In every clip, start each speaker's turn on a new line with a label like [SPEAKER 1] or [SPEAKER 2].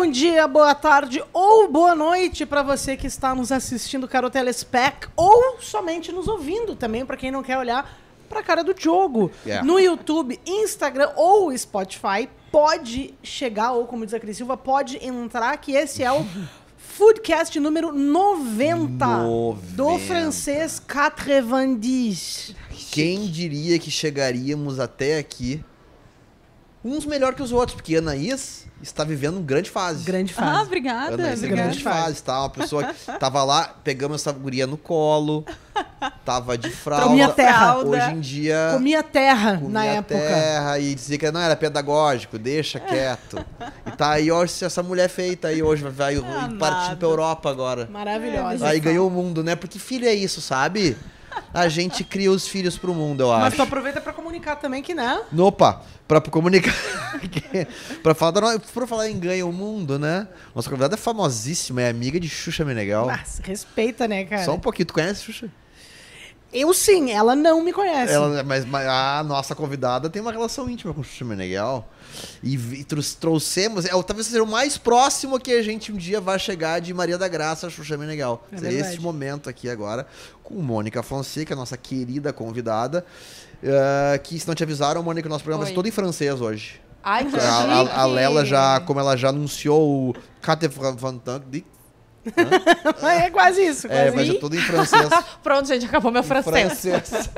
[SPEAKER 1] Bom dia, boa tarde ou boa noite para você que está nos assistindo, caro Telespec, ou somente nos ouvindo também, para quem não quer olhar para a cara do Diogo.
[SPEAKER 2] Yeah.
[SPEAKER 1] No YouTube, Instagram ou Spotify, pode chegar, ou como diz a Cris Silva, pode entrar, que esse é o Foodcast número 90, do
[SPEAKER 2] 90.
[SPEAKER 1] francês 90.
[SPEAKER 2] Quem diria que chegaríamos até aqui uns melhor que os outros, porque a Anaís está vivendo uma grande fase.
[SPEAKER 1] Grande
[SPEAKER 3] Ah,
[SPEAKER 1] fase.
[SPEAKER 3] obrigada.
[SPEAKER 2] Anaís
[SPEAKER 3] obrigada.
[SPEAKER 2] grande fase, tá? Uma pessoa que tava lá, pegamos essa guria no colo, tava de fralda.
[SPEAKER 1] Comia terra.
[SPEAKER 2] Hoje em dia
[SPEAKER 1] Comia terra
[SPEAKER 2] comia
[SPEAKER 1] na época.
[SPEAKER 2] terra e dizia que não era pedagógico, deixa quieto. e tá aí hoje essa mulher feita aí hoje vai, vai
[SPEAKER 3] Ah,
[SPEAKER 2] partindo pra Europa agora.
[SPEAKER 1] Maravilhosa.
[SPEAKER 2] Aí ganhou o mundo, né? Porque filho é isso, sabe? A gente cria os filhos pro mundo, eu
[SPEAKER 1] Mas
[SPEAKER 2] acho.
[SPEAKER 1] tu aproveita pra comunicar também que, né?
[SPEAKER 2] Opa, pra comunicar. pra, falar pra falar em ganha o mundo, né? Nossa convidada é famosíssima, é amiga de Xuxa Meneghel.
[SPEAKER 1] Mas respeita, né, cara?
[SPEAKER 2] Só um pouquinho, tu conhece Xuxa?
[SPEAKER 1] Eu sim, ela não me conhece.
[SPEAKER 2] Ela, mas, mas a nossa convidada tem uma relação íntima com Xuxa Meneghel. E, vi- trou- trouxemos, é, o- talvez seja o mais próximo que a gente um dia vai chegar de Maria da Graça Xuxa Meneghel.
[SPEAKER 1] É
[SPEAKER 2] Seria esse momento aqui agora, com Mônica Fonseca, nossa querida convidada. eh, que se não te avisaram, Mônica, nosso programa vai ser
[SPEAKER 4] Oi.
[SPEAKER 2] todo em francês hoje.
[SPEAKER 4] Ai, que
[SPEAKER 2] A, a, a. Lela já, como ela já anunciou o Cate Fantank,
[SPEAKER 1] é quase isso,
[SPEAKER 2] é,
[SPEAKER 1] quase
[SPEAKER 2] vai ser
[SPEAKER 1] isso.
[SPEAKER 2] tudo em francês.
[SPEAKER 4] Pronto, gente, acabou meu
[SPEAKER 2] Em
[SPEAKER 4] francês.
[SPEAKER 2] francês.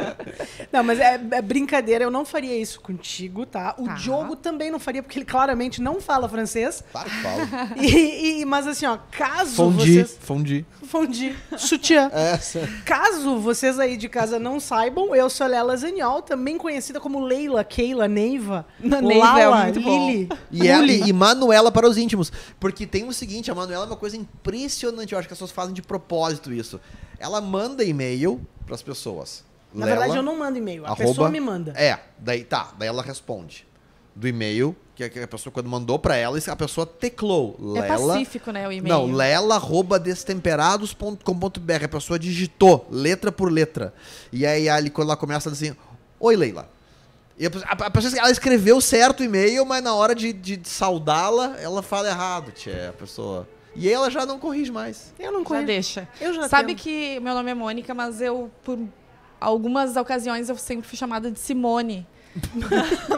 [SPEAKER 1] Não, mas é, é brincadeira, eu não faria isso contigo, tá? O
[SPEAKER 4] Tá.
[SPEAKER 1] Diogo também não faria, porque ele claramente não fala francês.
[SPEAKER 2] Claro que fala.
[SPEAKER 1] E, e- mas assim, ó, caso
[SPEAKER 2] Fondi,
[SPEAKER 1] vocês...
[SPEAKER 2] fondi.
[SPEAKER 1] Fondi. Sutiã.
[SPEAKER 2] Essa.
[SPEAKER 1] Caso vocês aí de casa não saibam, eu sou Lela Zaniol, também conhecida como Leila, Keila, Neiva,
[SPEAKER 3] Neiva é
[SPEAKER 1] Lala,
[SPEAKER 3] muito bom.
[SPEAKER 1] Lili,
[SPEAKER 2] E, ela,
[SPEAKER 1] Luli.
[SPEAKER 2] e Manuela para os íntimos. Porque tem o seguinte, a Manuela é uma coisa impressionante. Eu acho que as pessoas fazem de propósito isso. Ela manda e-mail para as pessoas.
[SPEAKER 1] Na
[SPEAKER 2] Lela,
[SPEAKER 1] verdade, eu não mando e-mail, a
[SPEAKER 2] arroba-
[SPEAKER 1] pessoa me manda.
[SPEAKER 2] É, daí tá, daí ela responde. Do e-mail, que a- pessoa quando mandou para ela, a pessoa teclou.
[SPEAKER 4] É
[SPEAKER 2] Lela.
[SPEAKER 4] pacífico, né, o e-mail.
[SPEAKER 2] Não, lela.destemperados.com.br. A pessoa digitou letra por letra. E aí, ali, quando ela começa assim: Oi, Leila. E a, a, a pessoa, ela escreveu certo o e-mail, mas na hora de, de saudá-la, ela fala errado, tia, a pessoa. E aí ela já não corrige mais.
[SPEAKER 1] Eu não
[SPEAKER 4] Já
[SPEAKER 1] conheço.
[SPEAKER 4] deixa.
[SPEAKER 1] Eu já
[SPEAKER 4] Sabe
[SPEAKER 1] tento.
[SPEAKER 4] que meu nome é Mônica, mas eu, por algumas ocasiões, eu sempre fui chamada de Simone.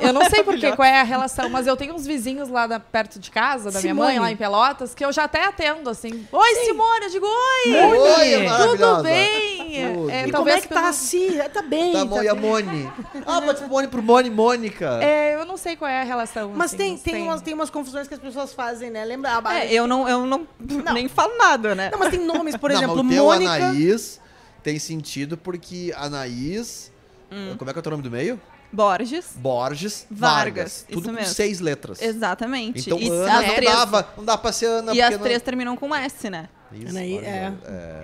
[SPEAKER 4] Eu não sei por que, qual é a relação, mas eu tenho uns vizinhos lá da- perto de casa, da minha mãe,
[SPEAKER 1] Simone.
[SPEAKER 4] lá em Pelotas, que eu já até atendo, assim. Oi, Simone! Eu digo, oi!
[SPEAKER 2] Oi,
[SPEAKER 4] Tudo bem?
[SPEAKER 2] Tudo.
[SPEAKER 4] É,
[SPEAKER 1] E como
[SPEAKER 4] talvez
[SPEAKER 1] é que tá assim? Tá bem.
[SPEAKER 2] Tá,
[SPEAKER 1] tá
[SPEAKER 2] Mo- e a. Mone? Ah, pode ser Mone por Mone, Mônica.
[SPEAKER 4] É, eu não sei qual é a relação.
[SPEAKER 1] Mas
[SPEAKER 4] assim,
[SPEAKER 1] tem,
[SPEAKER 4] mas
[SPEAKER 1] tem, umas, tem umas confusões que as pessoas fazem, né? Lembra? a-
[SPEAKER 3] É, eu não, eu não, nem falo nada, né?
[SPEAKER 1] Não, mas tem nomes, por
[SPEAKER 2] não,
[SPEAKER 1] exemplo,
[SPEAKER 2] mas o
[SPEAKER 1] Mônica.
[SPEAKER 2] Anaís tem sentido porque Anaís.
[SPEAKER 1] Hum.
[SPEAKER 2] Como é que é o teu nome do meio?
[SPEAKER 3] Borges.
[SPEAKER 2] Borges
[SPEAKER 3] Vargas,
[SPEAKER 2] Vargas.
[SPEAKER 3] isso
[SPEAKER 2] Tudo com
[SPEAKER 3] mesmo.
[SPEAKER 2] seis letras.
[SPEAKER 3] Exatamente.
[SPEAKER 2] Então,
[SPEAKER 3] e
[SPEAKER 2] Ana não
[SPEAKER 3] três,
[SPEAKER 2] dava, não dá pra ser Ana.
[SPEAKER 3] e
[SPEAKER 2] porque
[SPEAKER 3] as
[SPEAKER 2] não-
[SPEAKER 3] três terminam com S, né?
[SPEAKER 2] Isso,
[SPEAKER 1] Anaí- é.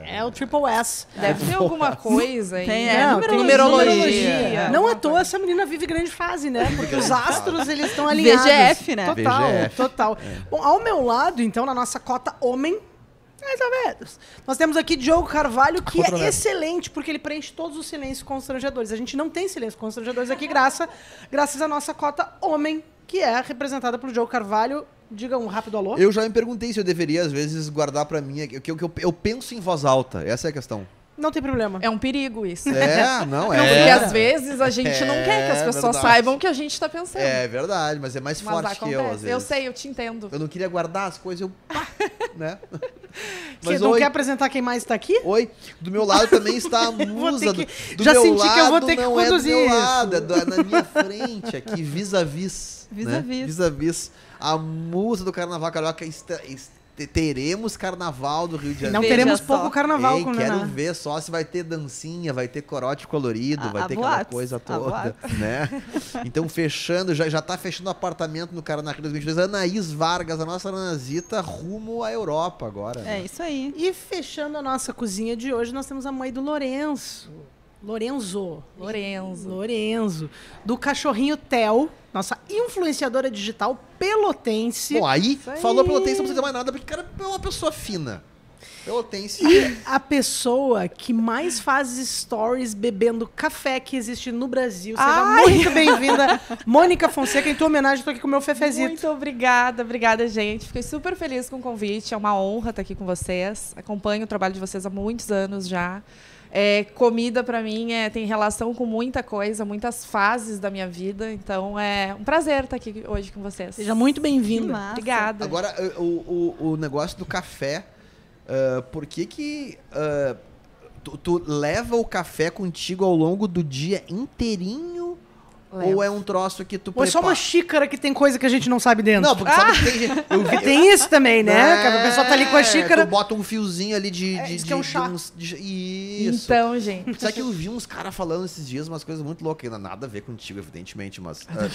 [SPEAKER 2] é.
[SPEAKER 1] É o Triple S.
[SPEAKER 4] Deve ter alguma coisa aí.
[SPEAKER 3] Tem,
[SPEAKER 4] né?
[SPEAKER 3] é,
[SPEAKER 1] Não,
[SPEAKER 3] numerologia.
[SPEAKER 4] numerologia.
[SPEAKER 1] Não à toa essa menina vive grande fase, né? Porque os astros, eles estão alinhados.
[SPEAKER 3] VGF, né?
[SPEAKER 1] Total,
[SPEAKER 2] VGF.
[SPEAKER 1] total. Bom, ao meu lado, então, na nossa cota homem, mais ou menos. Nós temos aqui Diogo Carvalho, que é excelente, porque ele preenche todos os silêncios constrangedores. A gente não tem silêncios constrangedores aqui, graça, graças à nossa cota homem, que é representada por Diogo Carvalho. Diga um rápido alô.
[SPEAKER 2] Eu já me perguntei se eu deveria, às vezes, guardar pra mim. O que eu, eu, eu penso em voz alta. Essa é a questão.
[SPEAKER 1] Não tem problema.
[SPEAKER 4] É um perigo isso.
[SPEAKER 2] É, não, é.
[SPEAKER 4] Porque às vezes a gente não quer que as
[SPEAKER 2] É
[SPEAKER 4] pessoas
[SPEAKER 2] verdade.
[SPEAKER 4] saibam o que a gente tá pensando.
[SPEAKER 2] É verdade, mas é mais
[SPEAKER 4] Mas
[SPEAKER 2] forte que eu, às
[SPEAKER 4] acontece.
[SPEAKER 2] vezes.
[SPEAKER 4] Eu sei, eu te entendo.
[SPEAKER 2] Eu não queria guardar as coisas, eu. Né?
[SPEAKER 1] Você não quer apresentar quem mais tá aqui?
[SPEAKER 2] Oi, do meu lado também está a musa. Do,
[SPEAKER 1] que-
[SPEAKER 2] do
[SPEAKER 1] já
[SPEAKER 2] meu
[SPEAKER 1] senti que eu vou
[SPEAKER 2] lado
[SPEAKER 1] ter que
[SPEAKER 2] não
[SPEAKER 1] conduzir
[SPEAKER 2] é do meu
[SPEAKER 1] isso.
[SPEAKER 2] lado, é do- na minha frente aqui, vis-a-vis.
[SPEAKER 3] Vis-a-vis.
[SPEAKER 2] Né? Vis-a-vis. A musa do Carnaval Carioca. esta- est- teremos Carnaval do Rio de
[SPEAKER 1] Não
[SPEAKER 2] Janeiro.
[SPEAKER 3] Veja
[SPEAKER 1] teremos
[SPEAKER 3] só.
[SPEAKER 1] pouco carnaval
[SPEAKER 2] Ei,
[SPEAKER 1] com
[SPEAKER 2] quero
[SPEAKER 1] Naná.
[SPEAKER 2] ver só se vai ter dancinha, vai ter corote colorido,
[SPEAKER 3] A-
[SPEAKER 2] vai
[SPEAKER 3] a
[SPEAKER 2] ter aquela coisa toda, né? Então, fechando, já, já tá fechando o apartamento no Carnaval 2022. Anaís Vargas, a nossa Nanazita, rumo à Europa agora.
[SPEAKER 3] É isso aí.
[SPEAKER 1] E fechando a nossa cozinha de hoje, nós temos a mãe do Lourenço. Lorenzo.
[SPEAKER 4] Lorenzo.
[SPEAKER 1] Lorenzo. Do cachorrinho Tel, nossa influenciadora digital pelotense.
[SPEAKER 2] Bom, aí,
[SPEAKER 4] aí.
[SPEAKER 2] falou pelo texto, não precisa dizer mais nada, porque o cara é uma pessoa fina. Pelotense.
[SPEAKER 1] A pessoa que mais faz stories bebendo café que existe no Brasil. Seja
[SPEAKER 4] Ai!
[SPEAKER 1] muito bem-vinda, Mônica Fonseca. Em tua homenagem, tô aqui com o meu fefezito.
[SPEAKER 4] Muito obrigada, obrigada, gente. Fiquei super feliz com o convite. É uma honra estar aqui com vocês. Acompanho o trabalho de vocês há muitos anos já. É, comida para mim é, tem relação com muita coisa, muitas fases da minha vida. Então é um prazer estar aqui hoje com vocês.
[SPEAKER 1] Seja muito
[SPEAKER 3] massa.
[SPEAKER 4] Obrigada.
[SPEAKER 2] Agora, eh, o, o, o negócio do café, ah, por que que ah, tu, tu leva o café contigo ao longo do dia inteirinho?
[SPEAKER 4] Levo.
[SPEAKER 2] Ou é um troço que tu
[SPEAKER 1] Ou é só uma xícara que tem coisa que a gente não sabe dentro?
[SPEAKER 2] Não, porque sabe que tem gente... Eu vi,
[SPEAKER 1] Tem isso também, né? Que a pessoa tá ali com a
[SPEAKER 2] É,
[SPEAKER 1] xícara.
[SPEAKER 2] Tu bota um fiozinho ali de...
[SPEAKER 1] É,
[SPEAKER 2] de,
[SPEAKER 1] isso
[SPEAKER 2] de,
[SPEAKER 1] que é um
[SPEAKER 2] de
[SPEAKER 1] chá.
[SPEAKER 2] uns- de- isso.
[SPEAKER 4] Então, gente.
[SPEAKER 2] Sabe que eu vi uns caras falando esses dias umas coisas muito loucas, ainda nada a ver contigo, evidentemente, mas. ah,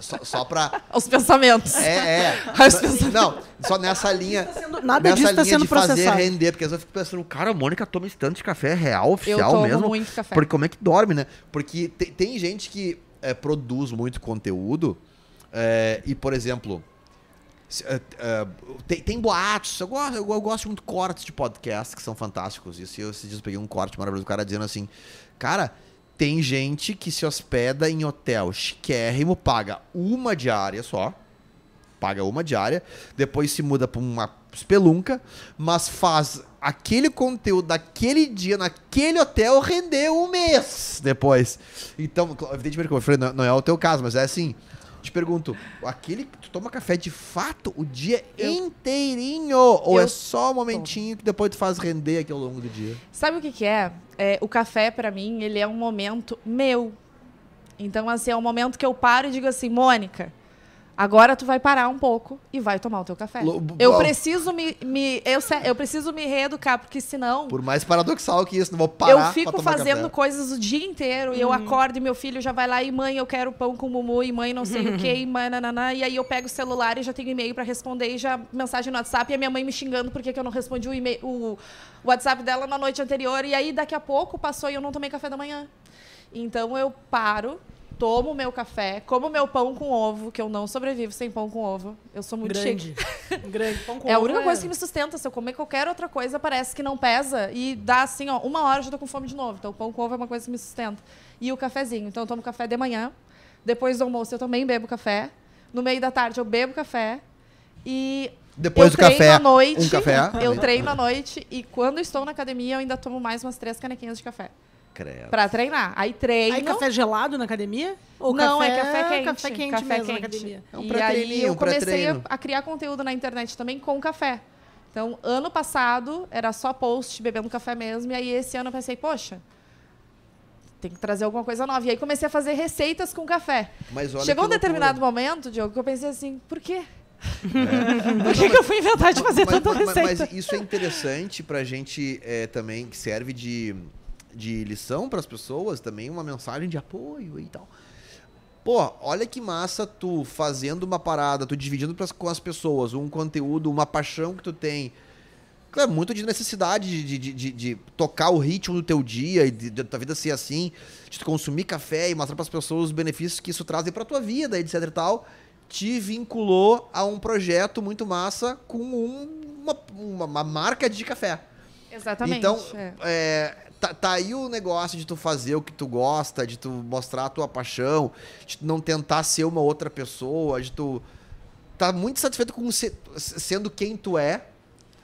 [SPEAKER 2] só, só pra.
[SPEAKER 4] Os pensamentos.
[SPEAKER 2] É, é.
[SPEAKER 4] As pessoas-
[SPEAKER 2] Não, só nessa linha.
[SPEAKER 1] Nada
[SPEAKER 2] nessa
[SPEAKER 1] disso tá
[SPEAKER 2] linha
[SPEAKER 1] sendo
[SPEAKER 2] de fazer
[SPEAKER 1] processado.
[SPEAKER 2] render, porque às vezes eu fico pensando, cara, a Mônica toma esse tanto de café é real, oficial
[SPEAKER 4] tomo
[SPEAKER 2] mesmo.
[SPEAKER 4] muito café.
[SPEAKER 2] Porque como é que dorme, né? Porque te- tem gente que é, produz muito conteúdo é, e, por exemplo. se- é, é, tem, tem boatos, eu gosto, eu, eu gosto muito de cortes de podcast que são fantásticos. Isso eu esses dias eu peguei um corte maravilhoso do cara dizendo assim: Cara, tem gente que se hospeda em hotel chiquérrimo, paga uma diária só paga uma diária, depois se muda pra uma espelunca, mas faz aquele conteúdo daquele dia, naquele hotel, render um mês depois. Então, evidentemente, como eu falei, não, não é o teu caso, mas é assim. Te pergunto, aquele que tu toma café de fato o dia
[SPEAKER 4] Eu-
[SPEAKER 2] inteirinho? Ou é só um momentinho que depois tu faz render aqui ao longo do dia?
[SPEAKER 4] Sabe o que, que é? É, O café, pra mim, ele é um momento meu. Então, assim, é um momento que eu paro e digo assim, Mônica, agora tu vai parar um pouco e vai tomar o teu café. Eu preciso me, me- eu, eu preciso me reeducar, porque senão
[SPEAKER 2] Por mais paradoxal que isso, não vou parar
[SPEAKER 4] eu
[SPEAKER 2] pra
[SPEAKER 4] fico
[SPEAKER 2] tomar
[SPEAKER 4] fazendo
[SPEAKER 2] café.
[SPEAKER 4] coisas o dia inteiro e eu acordo e meu filho já vai lá e mãe, eu quero pão com mumu e mãe não sei o que, e mãe nananã, e aí eu pego o celular e já tenho e-mail pra responder e já mensagem no WhatsApp e a minha mãe me xingando porque que eu não respondi o, e-mail, o WhatsApp dela na noite anterior e aí daqui a pouco passou e eu não tomei café da manhã. Então eu paro, tomo o meu café, como meu pão com ovo, que eu não sobrevivo sem pão com ovo. Eu sou muito chique.
[SPEAKER 1] Grande. Grande. Pão com
[SPEAKER 4] É a
[SPEAKER 1] ovo
[SPEAKER 4] única coisa que me sustenta. Se eu comer qualquer outra coisa, parece que não pesa. E dá assim, ó, uma hora eu já tô com fome de novo. Então, o pão com ovo é uma coisa que me sustenta. E o cafezinho. Então, eu tomo café de manhã. Depois do almoço, eu também bebo café. No meio da tarde, eu bebo café. E
[SPEAKER 2] Depois
[SPEAKER 4] eu
[SPEAKER 2] do
[SPEAKER 4] treino
[SPEAKER 2] café,
[SPEAKER 4] à noite.
[SPEAKER 2] um café.
[SPEAKER 4] Eu treino à noite. E quando estou na academia, eu ainda tomo mais umas três canequinhas de café.
[SPEAKER 2] Credo.
[SPEAKER 4] Pra treinar. Aí treino.
[SPEAKER 1] Aí café gelado na academia? Ou
[SPEAKER 4] não,
[SPEAKER 1] café,
[SPEAKER 4] é café quente.
[SPEAKER 1] Café quente mesmo na academia.
[SPEAKER 2] É um
[SPEAKER 4] e aí eu comecei a, a criar conteúdo na internet também com café. Então, ano passado era só post bebendo café mesmo. E aí esse ano eu pensei, poxa, tem que trazer alguma coisa nova. E aí comecei a fazer receitas com café.
[SPEAKER 2] Mas olha
[SPEAKER 4] Chegou um
[SPEAKER 2] que loucura.
[SPEAKER 4] determinado momento, Diogo, que eu pensei assim, por quê?
[SPEAKER 2] É.
[SPEAKER 4] Por que, que eu fui inventar de fazer
[SPEAKER 2] mas,
[SPEAKER 4] tanta
[SPEAKER 2] mas-
[SPEAKER 4] receita?
[SPEAKER 2] mas isso é interessante pra gente é, também, que serve de, de lição pras pessoas, também uma mensagem de apoio e tal. Pô, olha que massa tu fazendo uma parada, tu dividindo pras, com as pessoas um conteúdo, uma paixão que tu tem. Claro, muito de necessidade de, de, de- de tocar o ritmo do teu dia e de, de tua vida ser assim, de tu consumir café e mostrar pras pessoas os benefícios que isso traz pra tua vida, etc e tal, te vinculou a um projeto muito massa com um- uma, uma, uma marca de café.
[SPEAKER 4] Exatamente.
[SPEAKER 2] Então,
[SPEAKER 4] é.
[SPEAKER 2] é, tá, tá aí o negócio de tu fazer o que tu gosta, de tu mostrar a tua paixão, de tu não tentar ser uma outra pessoa, de tu tá muito satisfeito com se- sendo quem tu é,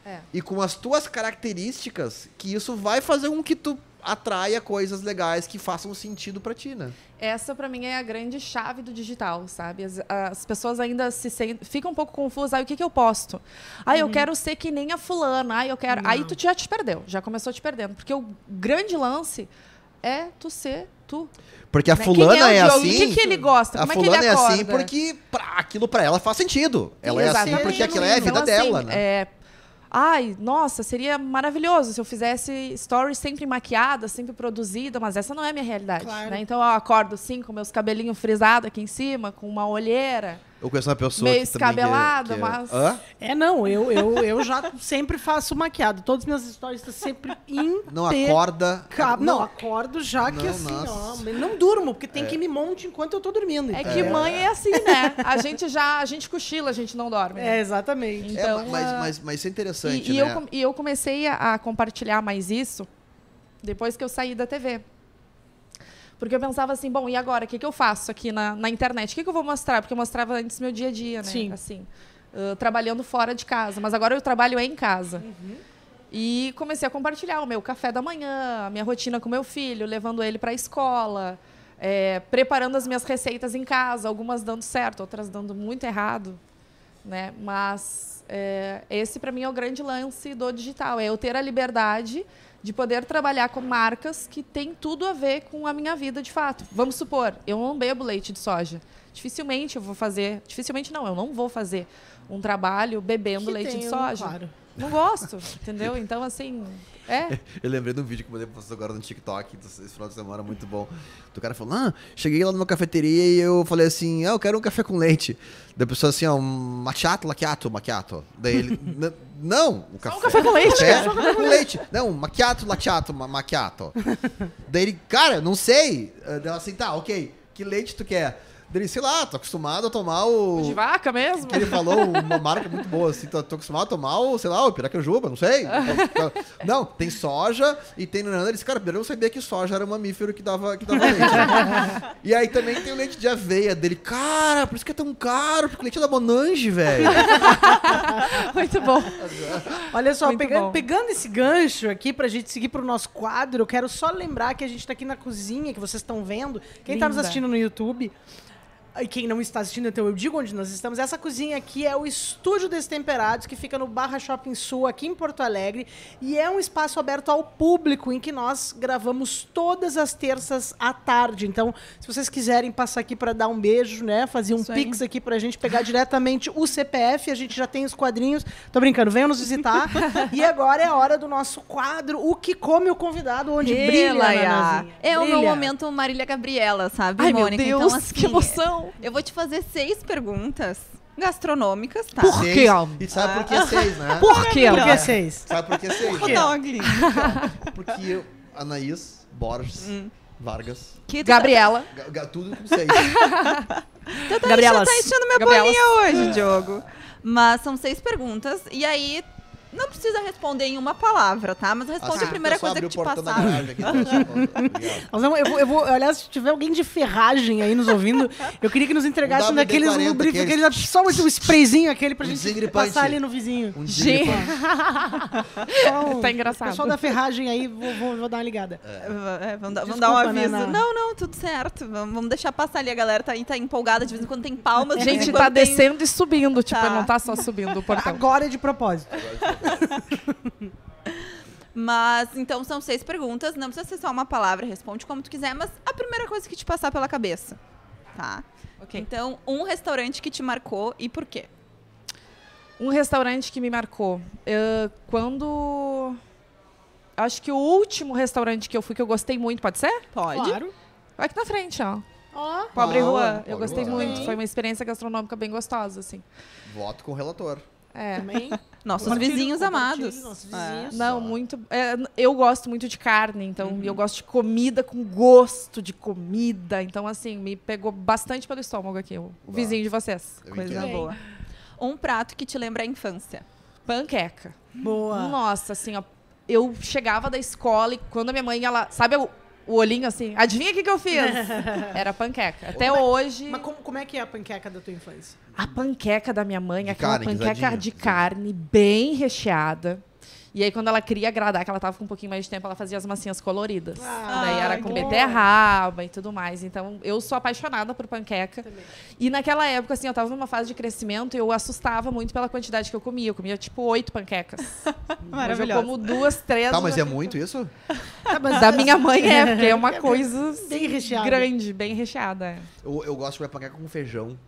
[SPEAKER 4] É.
[SPEAKER 2] e com as tuas características, que isso vai fazer com que tu atraia coisas legais que façam sentido pra ti, né?
[SPEAKER 4] Essa, pra mim, é a grande chave do digital, sabe? As, as pessoas ainda se sentem, ficam um pouco confusas. Ah, o que, que eu posto? Ah, eu quero ser que nem a fulana. Ah, eu quero... Aí tu já te perdeu, já começou te perdendo. Porque o grande lance é tu ser tu.
[SPEAKER 2] Porque a
[SPEAKER 4] né?
[SPEAKER 2] fulana
[SPEAKER 4] Quem
[SPEAKER 2] é,
[SPEAKER 4] é,
[SPEAKER 2] assim.
[SPEAKER 4] O que, que ele gosta?
[SPEAKER 2] A
[SPEAKER 4] Como é que
[SPEAKER 2] fulana
[SPEAKER 4] ele
[SPEAKER 2] é assim porque pra, aquilo pra ela faz sentido. Ela é assim
[SPEAKER 4] Exatamente.
[SPEAKER 2] porque aquilo é a vida
[SPEAKER 4] Então,
[SPEAKER 2] dela,
[SPEAKER 4] assim,
[SPEAKER 2] né?
[SPEAKER 4] é, Ai, nossa, seria maravilhoso se eu fizesse stories sempre maquiada, sempre produzida, mas essa não é a minha realidade.
[SPEAKER 1] Claro.
[SPEAKER 4] né? Então eu acordo assim, com meus cabelinhos frisados aqui em cima, com uma olheira.
[SPEAKER 2] Eu conheço uma pessoa
[SPEAKER 4] Meio
[SPEAKER 2] que também que-
[SPEAKER 4] escabelada,
[SPEAKER 2] que-
[SPEAKER 4] mas-
[SPEAKER 2] Hã?
[SPEAKER 1] É, não, eu, eu, eu já sempre faço maquiado. Todas as minhas histórias estão sempre
[SPEAKER 2] Não acorda.
[SPEAKER 1] impecáveis. Não, acordo já que
[SPEAKER 2] Não,
[SPEAKER 1] assim,
[SPEAKER 2] nossa.
[SPEAKER 1] ó. Não durmo, porque tem que me monte enquanto eu tô dormindo.
[SPEAKER 4] É que mãe é assim, né? A gente já, a gente cochila, a gente não dorme. né?
[SPEAKER 1] É, exatamente.
[SPEAKER 2] É,
[SPEAKER 4] Então,
[SPEAKER 2] mas,
[SPEAKER 4] ah,
[SPEAKER 2] mas, mas isso é interessante,
[SPEAKER 4] E, e
[SPEAKER 2] né?
[SPEAKER 4] eu, com- e eu comecei a compartilhar mais isso depois que eu saí da TV. Porque eu pensava assim, bom, e agora? O que, que eu faço aqui na, na internet? O que, que eu vou mostrar? Porque eu mostrava antes meu dia a dia, né?
[SPEAKER 1] Sim.
[SPEAKER 4] Assim, ah, trabalhando fora de casa. Mas agora eu trabalho em casa. E comecei a compartilhar o meu café da manhã, a minha rotina com meu filho, levando ele para a escola, é, preparando as minhas receitas em casa, algumas dando certo, outras dando muito errado, né? Mas é, esse para mim é o grande lance do digital, é eu ter a liberdade de poder trabalhar com marcas que têm tudo a ver com a minha vida de fato. Vamos supor, eu não bebo leite de soja. Dificilmente eu vou fazer, dificilmente não, eu não vou fazer um trabalho bebendo
[SPEAKER 1] Que
[SPEAKER 4] leite
[SPEAKER 1] tem
[SPEAKER 4] de
[SPEAKER 1] um,
[SPEAKER 4] soja.
[SPEAKER 1] claro.
[SPEAKER 4] Não gosto, entendeu? Então, assim, é.
[SPEAKER 2] Eu lembrei de um vídeo que eu mandei pra vocês agora no TikTok, esse final de semana, muito bom. O cara falou, ah, cheguei lá numa cafeteria e eu falei assim, ah, eu quero um café com leite. Da pessoa assim, ó, um macchiato, macchiato, macchiato. Daí ele, "N- não, o café,
[SPEAKER 4] café com leite,
[SPEAKER 2] café com leite. Não, macchiato, macchiato, ma- macchiato. Daí ele, cara, não sei. Ah, Daí ela assim, tá, ok, que leite tu quer? Daí ele, sei lá, tô acostumado a tomar o...
[SPEAKER 4] De vaca mesmo?
[SPEAKER 2] Que ele falou uma marca muito boa, assim, tô, tô acostumado a tomar o, sei lá, o piracanjuba, não sei. Não, tem soja e tem nanana. Ele disse, cara, primeiro eu não sabia que soja era um mamífero que dava, que dava leite. né? e aí também tem o leite de aveia dele. Cara, por isso que é tão caro, porque o leite é da Monange, velho.
[SPEAKER 4] Muito bom.
[SPEAKER 1] Olha só, pegando,
[SPEAKER 4] bom.
[SPEAKER 1] pegando esse gancho aqui pra gente seguir pro nosso quadro, eu quero só lembrar que a gente tá aqui na cozinha, que vocês estão vendo. Quem tá nos
[SPEAKER 4] Linda.
[SPEAKER 1] assistindo no YouTube. E quem não está assistindo, então eu digo onde nós estamos. Essa cozinha aqui é o Estúdio Destemperados, que fica no Barra Shopping Sul, aqui em Porto Alegre. E é um espaço aberto ao público, em que nós gravamos todas as terças à tarde. Então, se vocês quiserem passar aqui para dar um beijo, né? Fazer um
[SPEAKER 3] Isso aí.
[SPEAKER 1] pix aqui pra gente pegar diretamente o CPF, a gente já tem os quadrinhos. Tô brincando, venham nos visitar. e agora é a hora do nosso quadro, O que come o convidado, onde brilha.
[SPEAKER 3] É o meu momento Marília Gabriela, sabe,
[SPEAKER 4] Ai, meu
[SPEAKER 3] Mônica?
[SPEAKER 4] Deus,
[SPEAKER 3] então, assim,
[SPEAKER 4] que emoção.
[SPEAKER 3] Eu vou te fazer seis perguntas gastronômicas, tá?
[SPEAKER 4] Por quê?
[SPEAKER 2] E sabe por que seis, né?
[SPEAKER 4] Por quê?
[SPEAKER 1] Por que seis?
[SPEAKER 2] Sabe por que seis?
[SPEAKER 3] Vou dar uma glin.
[SPEAKER 2] Porque eu, Anaís, Borges,
[SPEAKER 3] Hum.
[SPEAKER 2] Vargas,
[SPEAKER 3] Que
[SPEAKER 2] Ga-
[SPEAKER 4] Gabriela.
[SPEAKER 2] ga- tudo com seis.
[SPEAKER 3] Tu tá,
[SPEAKER 4] Gabrielas.
[SPEAKER 3] tá enchendo minha
[SPEAKER 4] Gabrielas.
[SPEAKER 3] bolinha hoje, Diogo. Mas são seis perguntas. E aí, não precisa responder em uma palavra, tá? Mas responde
[SPEAKER 2] Assim,
[SPEAKER 3] a primeira coisa que te passar.
[SPEAKER 2] aqui.
[SPEAKER 1] Nós vamos- eu, vou, eu vou, aliás, se tiver alguém de ferragem aí nos ouvindo, eu queria que nos entregassem
[SPEAKER 2] Um
[SPEAKER 1] daqueles
[SPEAKER 2] WD-40,
[SPEAKER 1] lubrificantes, aquele, só esse- o sprayzinho aquele pra
[SPEAKER 2] Um
[SPEAKER 1] gente passar ali no vizinho.
[SPEAKER 2] Um.
[SPEAKER 1] Então,
[SPEAKER 4] Tá engraçado.
[SPEAKER 1] Pessoal da ferragem aí, vou, vou- vou dar uma ligada.
[SPEAKER 3] É, vamos, dar, vamos
[SPEAKER 1] Desculpa,
[SPEAKER 3] dar um aviso.
[SPEAKER 1] Nana.
[SPEAKER 3] Não, não, tudo certo. Vamos, vamos deixar passar ali. A galera tá aí, tá empolgada. De vez em quando tem palmas. de
[SPEAKER 4] Gente,
[SPEAKER 3] em
[SPEAKER 4] tá
[SPEAKER 3] tem-
[SPEAKER 4] descendo e subindo. Tipo,
[SPEAKER 3] Tá.
[SPEAKER 4] não tá só subindo o portão.
[SPEAKER 1] Agora é de propósito.
[SPEAKER 3] Mas, então, são seis perguntas. Não precisa ser só uma palavra. Responde como tu quiser. Mas a primeira coisa que te passar pela cabeça. Tá?
[SPEAKER 4] Ok.
[SPEAKER 3] Então, um restaurante que te marcou e por quê?
[SPEAKER 4] Um restaurante que me marcou. Eu- quando. Acho que o último restaurante que eu fui que eu gostei muito, pode ser?
[SPEAKER 3] Pode.
[SPEAKER 1] Claro.
[SPEAKER 4] Aqui na frente, ó.
[SPEAKER 1] Ó,
[SPEAKER 4] Pobre
[SPEAKER 2] Ah,
[SPEAKER 4] Rua.
[SPEAKER 2] Pobre
[SPEAKER 4] Eu gostei
[SPEAKER 2] Rua.
[SPEAKER 4] muito. Foi uma experiência gastronômica bem gostosa, assim.
[SPEAKER 2] Voto com o relator.
[SPEAKER 4] É.
[SPEAKER 1] também.
[SPEAKER 3] Nossos
[SPEAKER 1] Compartilho,
[SPEAKER 3] vizinhos
[SPEAKER 1] compartilho,
[SPEAKER 3] amados.
[SPEAKER 1] nossos
[SPEAKER 3] É.
[SPEAKER 1] vizinhos.
[SPEAKER 4] Não, muito. é, eu gosto muito de carne, então eu gosto de comida com gosto de comida. Então, assim, me pegou bastante pelo estômago aqui, o, o vizinho de vocês.
[SPEAKER 2] Eu
[SPEAKER 3] Coisa
[SPEAKER 2] entendo.
[SPEAKER 3] boa. Um prato que te lembra a infância.
[SPEAKER 4] Panqueca.
[SPEAKER 1] Boa.
[SPEAKER 4] Nossa, assim, ó. Eu chegava da escola e quando a minha mãe, ela. Sabe o, o olhinho assim? Adivinha o que, que eu fiz? Era panqueca. Até
[SPEAKER 1] Como é-
[SPEAKER 4] hoje.
[SPEAKER 1] Mas como, como é que é a panqueca da tua infância?
[SPEAKER 4] A panqueca da minha mãe,
[SPEAKER 2] De
[SPEAKER 4] aquela
[SPEAKER 2] carne,
[SPEAKER 4] panqueca
[SPEAKER 2] guisadinha,
[SPEAKER 4] de
[SPEAKER 2] guisadinha.
[SPEAKER 4] carne bem recheada. E aí, quando ela queria agradar, que ela tava com um pouquinho mais de tempo, ela fazia as massinhas coloridas.
[SPEAKER 1] Ah,
[SPEAKER 4] Daí era com beterraba e tudo mais. Então, eu sou apaixonada por panqueca.
[SPEAKER 1] Também.
[SPEAKER 4] E naquela época, assim, eu tava numa fase de crescimento e eu assustava muito pela quantidade que eu comia. Eu comia, tipo, oito panquecas. Hoje eu como duas, três.
[SPEAKER 2] Tá, mas é muito isso?
[SPEAKER 1] Ah, mas-
[SPEAKER 4] Da minha mãe é, porque é uma coisa
[SPEAKER 1] Bem recheada.
[SPEAKER 4] grande, bem recheada. é.
[SPEAKER 2] Eu, eu gosto de comer panqueca com feijão.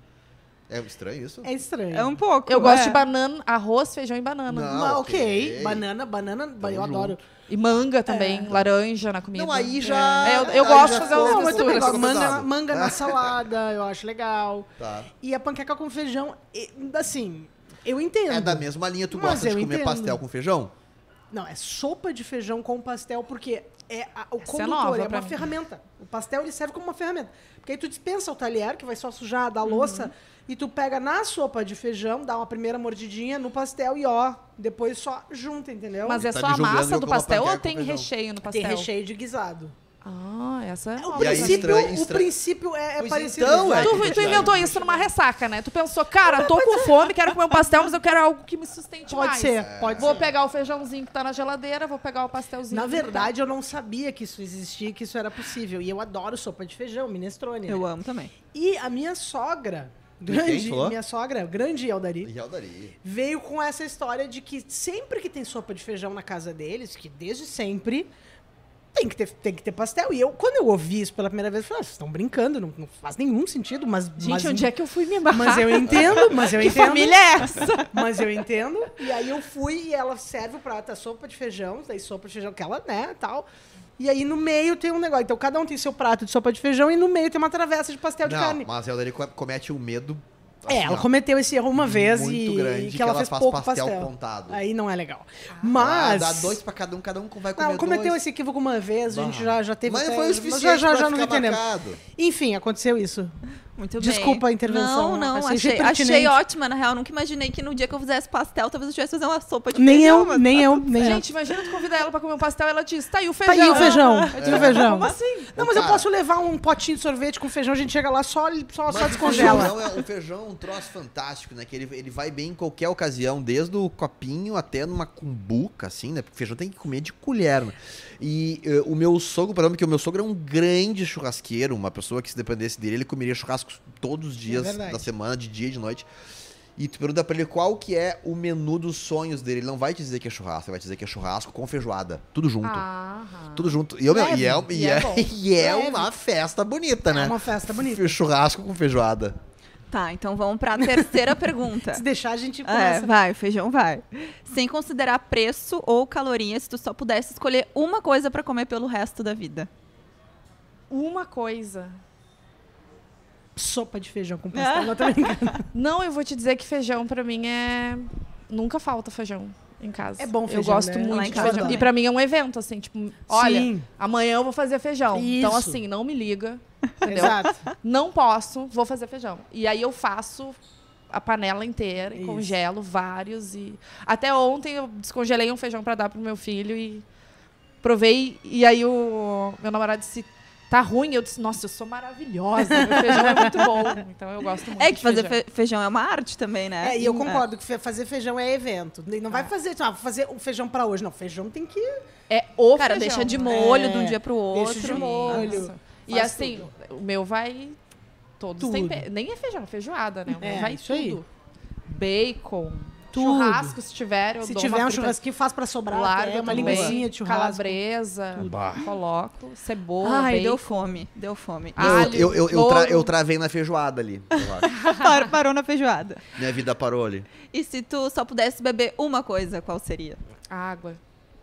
[SPEAKER 2] É estranho isso?
[SPEAKER 1] É estranho.
[SPEAKER 3] É um pouco.
[SPEAKER 4] Eu gosto
[SPEAKER 3] é.
[SPEAKER 4] de banana, arroz, feijão e banana.
[SPEAKER 2] Não.
[SPEAKER 1] Mas,
[SPEAKER 2] Ah,
[SPEAKER 1] ok.
[SPEAKER 2] ok.
[SPEAKER 1] Banana, banana, ba- eu
[SPEAKER 2] Tamo
[SPEAKER 1] adoro.
[SPEAKER 4] E manga também, laranja na comida.
[SPEAKER 2] Não, aí já.
[SPEAKER 4] É, eu- eu
[SPEAKER 2] aí
[SPEAKER 4] gosto de fazer umas
[SPEAKER 1] mas também
[SPEAKER 4] misturas.
[SPEAKER 1] gosto. Manga, manga na salada, eu acho legal.
[SPEAKER 2] Tá.
[SPEAKER 1] E a panqueca com feijão, assim, eu entendo.
[SPEAKER 2] É da mesma linha, tu
[SPEAKER 1] Mas
[SPEAKER 2] gosta de comer
[SPEAKER 1] entendo.
[SPEAKER 2] pastel com feijão?
[SPEAKER 1] Não, é sopa de feijão com pastel, porque é a- o
[SPEAKER 4] Essa é
[SPEAKER 1] condutor,
[SPEAKER 4] nova
[SPEAKER 1] é,
[SPEAKER 4] pra
[SPEAKER 1] uma
[SPEAKER 4] mim.
[SPEAKER 1] ferramenta. O pastel ele serve como uma ferramenta. Porque aí tu dispensa o talher, que vai só sujar da
[SPEAKER 4] Uhum.
[SPEAKER 1] louça, e tu pega na sopa de feijão, dá uma primeira mordidinha no pastel e ó, depois só junta, entendeu?
[SPEAKER 4] Mas é
[SPEAKER 2] Tá
[SPEAKER 4] só a massa do pastel ou tem recheio no
[SPEAKER 1] tem
[SPEAKER 4] pastel?
[SPEAKER 1] recheio de guisado.
[SPEAKER 4] Ah, essa é
[SPEAKER 1] O.
[SPEAKER 2] E aí,
[SPEAKER 1] princípio,
[SPEAKER 2] estranho-
[SPEAKER 1] o princípio é, é parecido.
[SPEAKER 2] então, é.
[SPEAKER 4] Tu, tu inventou isso numa ressaca, né? Tu pensou, cara, tô com fome, quero comer um pastel, mas eu quero algo que me sustente
[SPEAKER 1] Pode
[SPEAKER 4] mais.
[SPEAKER 1] ser, pode
[SPEAKER 4] Vou
[SPEAKER 1] ser.
[SPEAKER 4] pegar o feijãozinho que tá na geladeira, vou pegar o pastelzinho.
[SPEAKER 1] Na
[SPEAKER 4] tá-
[SPEAKER 1] verdade, eu não sabia que isso existia, que isso era possível. E eu adoro sopa de feijão, minestrone.
[SPEAKER 3] Eu
[SPEAKER 1] né?
[SPEAKER 3] amo também.
[SPEAKER 1] E a minha sogra,
[SPEAKER 2] quem
[SPEAKER 1] grande, minha sogra, grande Eldari,
[SPEAKER 2] E Aldari.
[SPEAKER 1] veio com essa história de que sempre que tem sopa de feijão na casa deles, que desde sempre tem que ter, tem que ter pastel. E eu, quando eu ouvi isso pela primeira vez, eu falei, ah, vocês estão brincando, não, não faz nenhum sentido, mas.
[SPEAKER 4] Gente,
[SPEAKER 1] mas,
[SPEAKER 4] onde é que eu fui me embarcar?
[SPEAKER 1] Mas eu entendo, mas eu
[SPEAKER 4] Que
[SPEAKER 1] entendo.
[SPEAKER 4] família é essa?
[SPEAKER 1] Mas eu entendo. E aí eu fui e ela serve o prato, a sopa de feijão, daí sopa de feijão que ela, né, tal. E aí no meio tem um negócio. Então cada um tem seu prato de sopa de feijão e no meio tem uma travessa de pastel de
[SPEAKER 2] Não,
[SPEAKER 1] carne.
[SPEAKER 2] mas a comete um medo.
[SPEAKER 1] É,
[SPEAKER 2] assim,
[SPEAKER 1] ela
[SPEAKER 2] ó,
[SPEAKER 1] cometeu esse erro uma vez
[SPEAKER 2] muito
[SPEAKER 1] e
[SPEAKER 2] grande
[SPEAKER 1] que,
[SPEAKER 2] que
[SPEAKER 1] ela,
[SPEAKER 2] ela
[SPEAKER 1] fez
[SPEAKER 2] faz
[SPEAKER 1] pouco
[SPEAKER 2] pastel
[SPEAKER 1] pastel.
[SPEAKER 2] contado.
[SPEAKER 1] Aí não é legal.
[SPEAKER 2] Ah,
[SPEAKER 1] Mas
[SPEAKER 2] dá dois pra cada um, cada um vai comer
[SPEAKER 1] não, cometeu
[SPEAKER 2] dois.
[SPEAKER 1] esse equívoco uma vez, a gente
[SPEAKER 2] Bah.
[SPEAKER 1] já, já teve
[SPEAKER 2] Mas
[SPEAKER 1] até-
[SPEAKER 2] foi o
[SPEAKER 1] mas
[SPEAKER 2] suficiente
[SPEAKER 1] já, já,
[SPEAKER 2] pra
[SPEAKER 1] já nos
[SPEAKER 2] ficar
[SPEAKER 1] entendemos.
[SPEAKER 2] marcado.
[SPEAKER 1] Enfim, aconteceu isso.
[SPEAKER 3] Muito
[SPEAKER 1] Desculpa
[SPEAKER 3] bem.
[SPEAKER 1] a intervenção,
[SPEAKER 3] Não, não,
[SPEAKER 1] achei
[SPEAKER 3] achei, achei ótima, na real. Nunca imaginei que no dia que eu fizesse pastel, talvez eu tivesse fazer uma sopa de
[SPEAKER 1] Nem
[SPEAKER 3] feijão,
[SPEAKER 1] eu,
[SPEAKER 3] mas
[SPEAKER 1] nem
[SPEAKER 3] tá
[SPEAKER 1] eu, nem eu.
[SPEAKER 4] Gente, imagina tu convidar ela pra comer um pastel e ela diz, tá aí o
[SPEAKER 1] Tá
[SPEAKER 4] feijão.
[SPEAKER 1] aí o feijão.
[SPEAKER 4] Eu
[SPEAKER 1] Tá aí
[SPEAKER 4] digo,
[SPEAKER 1] o feijão.
[SPEAKER 4] Como assim?
[SPEAKER 1] Não, mas eu posso levar um potinho de sorvete com feijão, a gente chega lá só, só, só descongela.
[SPEAKER 2] O feijão, é, o feijão é um troço fantástico, né? Que ele, ele vai bem em qualquer ocasião, desde o copinho até numa cumbuca, assim, né? Porque feijão tem que comer de colher, né? E eh, o meu sogro, por exemplo, que o meu sogro é um grande churrasqueiro, uma pessoa que se dependesse dele, ele comeria churrasco todos os dias
[SPEAKER 1] verdade.
[SPEAKER 2] da semana, de dia e de noite. E tu pergunta pra ele qual que é o menu dos sonhos dele. Ele não vai te dizer que é churrasco, ele vai te dizer que é churrasco com feijoada. Tudo junto.
[SPEAKER 4] Aham.
[SPEAKER 2] Tudo junto. E, eu, meu, e é,
[SPEAKER 1] Leve,
[SPEAKER 2] e
[SPEAKER 4] e é
[SPEAKER 2] é,
[SPEAKER 4] bom.
[SPEAKER 2] e é
[SPEAKER 1] Leve.
[SPEAKER 2] uma festa bonita, né?
[SPEAKER 1] É uma festa bonita.
[SPEAKER 2] Churrasco com feijoada.
[SPEAKER 3] Tá, então vamos pra terceira pergunta.
[SPEAKER 1] Se deixar, a gente
[SPEAKER 3] É,
[SPEAKER 1] começa.
[SPEAKER 3] vai, feijão vai. Sem considerar preço ou calorias, se tu só pudesse escolher uma coisa pra comer pelo resto da vida.
[SPEAKER 4] Uma coisa.
[SPEAKER 1] Sopa de feijão com pastel. Não, tô brincando.
[SPEAKER 4] Não, eu vou te dizer que feijão pra mim é. Nunca falta feijão em casa.
[SPEAKER 1] É bom
[SPEAKER 4] Eu
[SPEAKER 1] feijão,
[SPEAKER 4] gosto
[SPEAKER 1] né?
[SPEAKER 3] Lá
[SPEAKER 4] muito
[SPEAKER 3] em
[SPEAKER 4] de
[SPEAKER 3] casa
[SPEAKER 4] feijão.
[SPEAKER 3] também.
[SPEAKER 4] E pra mim é um evento, assim, tipo, olha,
[SPEAKER 1] Sim.
[SPEAKER 4] amanhã eu vou fazer feijão. Então,
[SPEAKER 1] Isso.
[SPEAKER 4] assim, não me liga. Entendeu?
[SPEAKER 1] Exato.
[SPEAKER 4] Não posso, vou fazer feijão. E aí eu faço a panela inteira e
[SPEAKER 1] Isso.
[SPEAKER 4] congelo vários e até ontem eu descongelei um feijão pra dar pro meu filho e provei e aí o meu namorado disse tá ruim, eu disse, nossa, eu sou maravilhosa, meu feijão é muito bom. Então eu gosto muito
[SPEAKER 3] É que
[SPEAKER 4] de
[SPEAKER 3] fazer
[SPEAKER 4] feijão.
[SPEAKER 3] fe- feijão é uma arte também, né?
[SPEAKER 1] É, e eu concordo que fazer feijão é evento. Não vai
[SPEAKER 4] É.
[SPEAKER 1] fazer, ah, vou fazer o feijão pra hoje. Não, feijão tem que.
[SPEAKER 4] É o
[SPEAKER 3] Cara,
[SPEAKER 4] feijão.
[SPEAKER 3] deixa de molho
[SPEAKER 1] É,
[SPEAKER 3] de um dia pro outro.
[SPEAKER 1] deixa de molho.
[SPEAKER 4] Isso. E assim,
[SPEAKER 1] tudo.
[SPEAKER 4] o meu vai todos temperos. Nem é feijão, é feijoada, né? O meu
[SPEAKER 1] É,
[SPEAKER 4] vai
[SPEAKER 1] isso
[SPEAKER 4] tudo.
[SPEAKER 1] aí.
[SPEAKER 4] Bacon,
[SPEAKER 1] Tudo.
[SPEAKER 4] churrasco, se tiver, eu
[SPEAKER 1] Se
[SPEAKER 4] dou
[SPEAKER 1] tiver
[SPEAKER 4] uma
[SPEAKER 1] um churrasquinho, faz pra sobrar.
[SPEAKER 4] Larga
[SPEAKER 1] é, uma linguiça de churrasco.
[SPEAKER 4] Calabresa, coloco, cebola,
[SPEAKER 3] Ai, deu
[SPEAKER 4] bacon.
[SPEAKER 3] fome, deu fome.
[SPEAKER 2] Eu,
[SPEAKER 4] Alho,
[SPEAKER 2] eu, eu, eu, tra- eu travei na feijoada ali.
[SPEAKER 3] Par- parou na feijoada.
[SPEAKER 2] Minha vida parou ali.
[SPEAKER 3] E se tu só pudesse beber uma coisa, qual seria?
[SPEAKER 4] Água.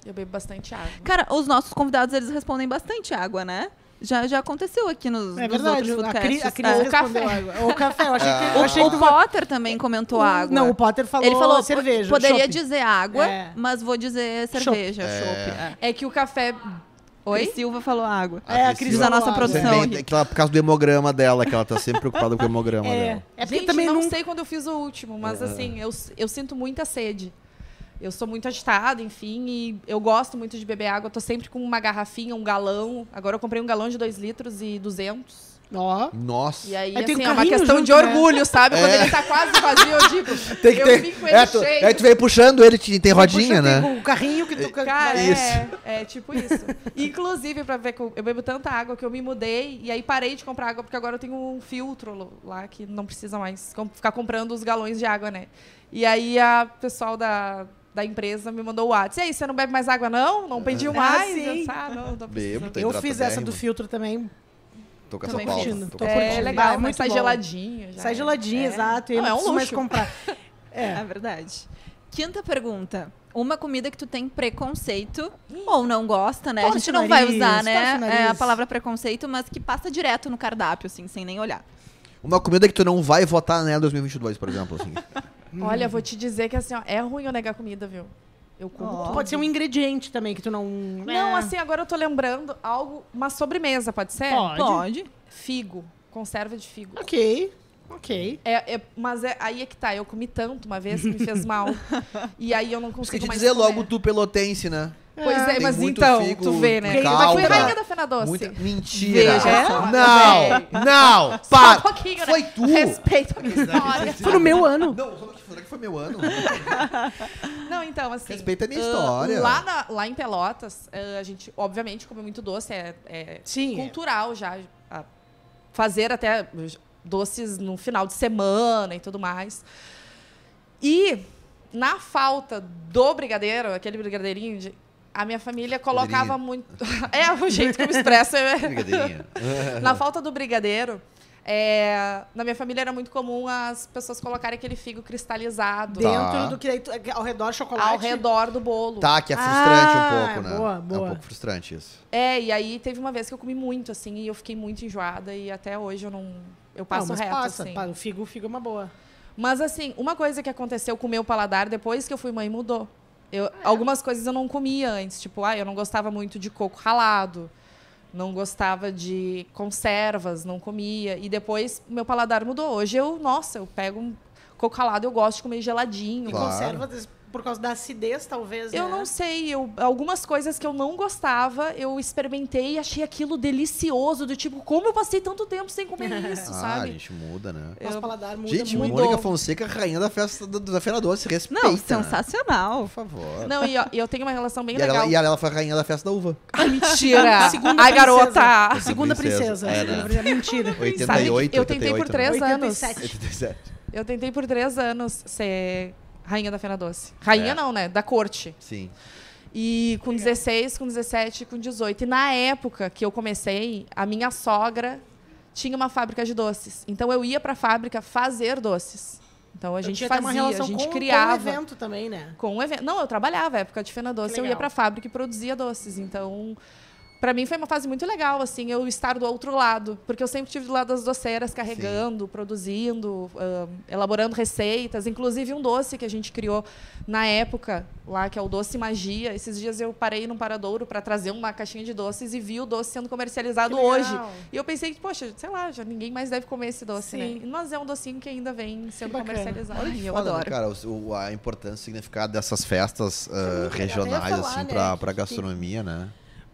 [SPEAKER 4] Eu bebo bastante água.
[SPEAKER 3] Cara, os nossos convidados, eles respondem bastante água, né? Já, já aconteceu aqui nos,
[SPEAKER 1] É
[SPEAKER 3] nos
[SPEAKER 1] verdade,
[SPEAKER 3] outros
[SPEAKER 1] a Cris,
[SPEAKER 3] podcasts.
[SPEAKER 1] a Cris
[SPEAKER 3] É.
[SPEAKER 1] Respondeu água. Ou café, eu achei que,
[SPEAKER 2] Ah.
[SPEAKER 1] eu achei
[SPEAKER 3] O,
[SPEAKER 1] que
[SPEAKER 3] o Potter também comentou água.
[SPEAKER 1] Não, o Potter falou,
[SPEAKER 3] Ele falou,
[SPEAKER 1] cerveja.
[SPEAKER 3] poderia
[SPEAKER 1] chopp.
[SPEAKER 3] dizer água,
[SPEAKER 1] É.
[SPEAKER 3] mas vou dizer cerveja, chopp. É.
[SPEAKER 4] É que o café.
[SPEAKER 3] Oi?
[SPEAKER 4] Oi?
[SPEAKER 3] Silva falou água.
[SPEAKER 1] É, a
[SPEAKER 2] Cris
[SPEAKER 1] Cris
[SPEAKER 3] Diz a
[SPEAKER 1] falou
[SPEAKER 3] nossa
[SPEAKER 1] água.
[SPEAKER 3] produção.
[SPEAKER 2] Também, é que ela- por causa do hemograma dela, que ela tá sempre preocupada com o hemograma
[SPEAKER 1] É,
[SPEAKER 2] dela.
[SPEAKER 1] é porque
[SPEAKER 4] Gente,
[SPEAKER 1] também
[SPEAKER 4] não
[SPEAKER 1] não...
[SPEAKER 4] sei quando eu fiz o último, mas
[SPEAKER 2] É.
[SPEAKER 4] assim, eu, eu sinto muita sede. Eu sou muito agitada, enfim, e eu gosto muito de beber água. Eu tô sempre com uma garrafinha, um galão. Agora eu comprei um galão de 2 litros e 200.
[SPEAKER 1] Ó,
[SPEAKER 2] Nossa.
[SPEAKER 4] E aí,
[SPEAKER 1] Aí tem
[SPEAKER 4] assim,
[SPEAKER 1] um
[SPEAKER 4] é uma questão
[SPEAKER 1] junto,
[SPEAKER 4] de
[SPEAKER 1] né?
[SPEAKER 4] orgulho, sabe? Quando
[SPEAKER 2] É.
[SPEAKER 4] ele tá quase vazio, eu digo.
[SPEAKER 2] Tem que
[SPEAKER 4] eu
[SPEAKER 2] ter.
[SPEAKER 4] vim com ele
[SPEAKER 2] É, tu,
[SPEAKER 4] cheio.
[SPEAKER 2] aí tu veio puxando ele, te- tem rodinha,
[SPEAKER 1] puxa,
[SPEAKER 2] né?
[SPEAKER 1] O carrinho que tu...
[SPEAKER 4] Cara,
[SPEAKER 2] Isso.
[SPEAKER 4] é, é tipo isso. Inclusive, pra ver que eu, eu bebo tanta água que eu me mudei e aí parei de comprar água, porque agora eu tenho um filtro lá que não precisa mais ficar comprando os galões de água, né? E aí a pessoal da, da empresa me mandou o WhatsApp. E aí, você não bebe mais água, não? Não pediu
[SPEAKER 1] Ah,
[SPEAKER 4] mais?
[SPEAKER 1] sim.
[SPEAKER 4] Eu disse, ah, não, não
[SPEAKER 2] Bebo,
[SPEAKER 1] Eu fiz essa do filtro também.
[SPEAKER 2] tô com essa
[SPEAKER 3] Também
[SPEAKER 2] pauta.
[SPEAKER 1] curtindo,
[SPEAKER 2] tô
[SPEAKER 1] tô curtindo.
[SPEAKER 4] É legal,
[SPEAKER 1] Ah, é
[SPEAKER 4] mas
[SPEAKER 1] muito
[SPEAKER 4] sai
[SPEAKER 1] bom.
[SPEAKER 4] geladinho. já
[SPEAKER 1] Sai
[SPEAKER 4] é.
[SPEAKER 1] geladinho,
[SPEAKER 4] É.
[SPEAKER 1] exato.
[SPEAKER 4] Não,
[SPEAKER 1] não,
[SPEAKER 4] é um
[SPEAKER 1] precisa mais
[SPEAKER 4] luxo.
[SPEAKER 1] comprar.
[SPEAKER 3] É
[SPEAKER 1] É.
[SPEAKER 3] verdade. Quinta pergunta. Uma comida que tu tem preconceito ou não gosta, né? a gente não vai
[SPEAKER 1] nariz,
[SPEAKER 3] usar,
[SPEAKER 1] torce o
[SPEAKER 3] né? É a palavra preconceito, mas que passa direto no cardápio, assim, sem nem olhar.
[SPEAKER 2] Uma comida que tu não vai votar nela em 2022, por exemplo. Assim.
[SPEAKER 4] Olha, vou te dizer que assim, ó, é ruim eu negar comida, viu? Eu como tudo.
[SPEAKER 1] Pode ser um ingrediente também que tu não.
[SPEAKER 4] Não,
[SPEAKER 1] É.
[SPEAKER 4] assim, agora eu tô lembrando algo, uma sobremesa, pode ser?
[SPEAKER 1] Pode.
[SPEAKER 3] Pode.
[SPEAKER 4] Figo, conserva de figo.
[SPEAKER 1] Ok, ok.
[SPEAKER 4] É, é- mas é- aí é que tá, eu comi tanto uma vez que me fez mal. e aí eu não
[SPEAKER 2] Isso
[SPEAKER 4] consigo
[SPEAKER 2] quer te
[SPEAKER 4] mais
[SPEAKER 2] dizer
[SPEAKER 4] comer.
[SPEAKER 2] logo tu pelotense, né?
[SPEAKER 4] Pois é,
[SPEAKER 2] Tem
[SPEAKER 4] mas
[SPEAKER 2] muito
[SPEAKER 4] então,
[SPEAKER 2] figo
[SPEAKER 4] tu vê, né?
[SPEAKER 2] calda.
[SPEAKER 4] Mas fui rainha da Fena Doce.
[SPEAKER 2] Muita... Mentira!
[SPEAKER 3] Veja.
[SPEAKER 2] Não!
[SPEAKER 4] Véi.
[SPEAKER 2] Não!
[SPEAKER 4] Só um
[SPEAKER 2] Para!
[SPEAKER 4] pouquinho, né?
[SPEAKER 2] Foi tu!
[SPEAKER 4] Respeita a minha história.
[SPEAKER 1] Foi no meu ano.
[SPEAKER 2] Não, só que foi- que foi meu ano.
[SPEAKER 4] Não, então, assim.
[SPEAKER 2] Respeita a minha
[SPEAKER 4] ah,
[SPEAKER 2] história.
[SPEAKER 4] lá, na- lá em Pelotas, ah, a gente, obviamente, come muito doce, é, é
[SPEAKER 1] Sim.
[SPEAKER 4] cultural já. ah, fazer até doces no final de semana e tudo mais. E, na falta do brigadeiro, aquele brigadeirinho, de- a minha família colocava muito. é, o jeito que eu me expresso é. Na falta do brigadeiro, é, na minha família era muito comum as pessoas colocarem aquele figo cristalizado
[SPEAKER 2] Tá.
[SPEAKER 1] Dentro do que tu- ao redor chocolate.
[SPEAKER 4] ao redor do bolo.
[SPEAKER 2] Tá, que é frustrante
[SPEAKER 1] Ah,
[SPEAKER 2] um pouco, né?
[SPEAKER 1] boa,
[SPEAKER 2] É um
[SPEAKER 1] boa.
[SPEAKER 2] pouco frustrante isso.
[SPEAKER 4] É, e aí teve uma vez que eu comi muito, assim, e eu fiquei muito enjoada, e até hoje eu não. Eu passo
[SPEAKER 1] não, mas
[SPEAKER 4] reto,
[SPEAKER 1] passa.
[SPEAKER 4] assim.
[SPEAKER 1] O figo, o figo é uma boa.
[SPEAKER 4] Mas assim, uma coisa que aconteceu com o meu paladar depois que eu fui mãe mudou. Eu, Algumas coisas eu não comia antes, tipo, ah, eu não gostava muito de coco ralado, não gostava de conservas, não comia. E depois meu paladar mudou. Hoje eu, nossa, eu pego um coco ralado, eu gosto de comer geladinho.
[SPEAKER 1] E
[SPEAKER 2] Claro.
[SPEAKER 1] conserva des- por causa da acidez, talvez,
[SPEAKER 4] Eu
[SPEAKER 1] né?
[SPEAKER 4] não sei, eu, algumas coisas que eu não gostava, eu experimentei e achei aquilo delicioso, do tipo, como eu passei tanto tempo sem comer isso,
[SPEAKER 2] Ah, a
[SPEAKER 4] sabe?
[SPEAKER 2] gente muda, né?
[SPEAKER 1] Nosso
[SPEAKER 4] Eu-
[SPEAKER 1] paladar muda
[SPEAKER 2] Gente,
[SPEAKER 1] muito.
[SPEAKER 4] mudou.
[SPEAKER 2] Mônica Fonseca, rainha da festa da, da Feira Doce. Respeita.
[SPEAKER 3] Não, sensacional.
[SPEAKER 2] Por favor.
[SPEAKER 4] Não, e ó, e eu tenho uma relação bem
[SPEAKER 2] E
[SPEAKER 4] legal.
[SPEAKER 2] ela, e ela foi a rainha da festa da uva.
[SPEAKER 4] Ai, mentira!
[SPEAKER 1] Segunda
[SPEAKER 4] Ai, garota!
[SPEAKER 1] Segunda princesa.
[SPEAKER 2] É, né?
[SPEAKER 1] Mentira.
[SPEAKER 2] 88,
[SPEAKER 4] Sabe eu tentei
[SPEAKER 2] 88,
[SPEAKER 4] por três
[SPEAKER 2] né?
[SPEAKER 4] anos.
[SPEAKER 1] 87.
[SPEAKER 2] 87.
[SPEAKER 4] Eu tentei por três anos ser rainha da Fena Doce. Rainha
[SPEAKER 2] É.
[SPEAKER 4] não, né? Da corte.
[SPEAKER 2] Sim.
[SPEAKER 4] E com 16, com 17, com 18. E na época que eu comecei, a minha sogra tinha uma fábrica de doces. Então eu ia pra fábrica fazer doces. Então a
[SPEAKER 1] Eu
[SPEAKER 4] gente fazia,
[SPEAKER 1] relação
[SPEAKER 4] a gente
[SPEAKER 1] com,
[SPEAKER 4] criava.
[SPEAKER 1] Com o evento também, né?
[SPEAKER 4] Com um evento. Não, eu trabalhava, época de Fena Doce, eu ia
[SPEAKER 1] legal.
[SPEAKER 4] pra fábrica e produzia doces. Então, pra mim foi uma fase muito legal, assim, eu estar do outro lado. Porque eu sempre estive do lado das doceiras, carregando, produzindo, ahn, elaborando receitas. Inclusive um doce que a gente criou na época, lá, que é o Doce Magia. Esses dias eu parei num paradouro para trazer uma caixinha de doces e vi o doce sendo comercializado hoje. E eu pensei, poxa, sei lá, já ninguém mais deve comer esse doce,
[SPEAKER 1] Sim.
[SPEAKER 4] né? Mas é um docinho que ainda vem sendo comercializado.
[SPEAKER 2] Olha
[SPEAKER 3] eu
[SPEAKER 2] foda, né,
[SPEAKER 3] adoro.
[SPEAKER 2] cara, o, a importância, o significado dessas festas
[SPEAKER 1] ia
[SPEAKER 2] regionais,
[SPEAKER 1] falar,
[SPEAKER 2] assim,
[SPEAKER 1] né,
[SPEAKER 2] pra
[SPEAKER 1] que-
[SPEAKER 2] gastronomia, né?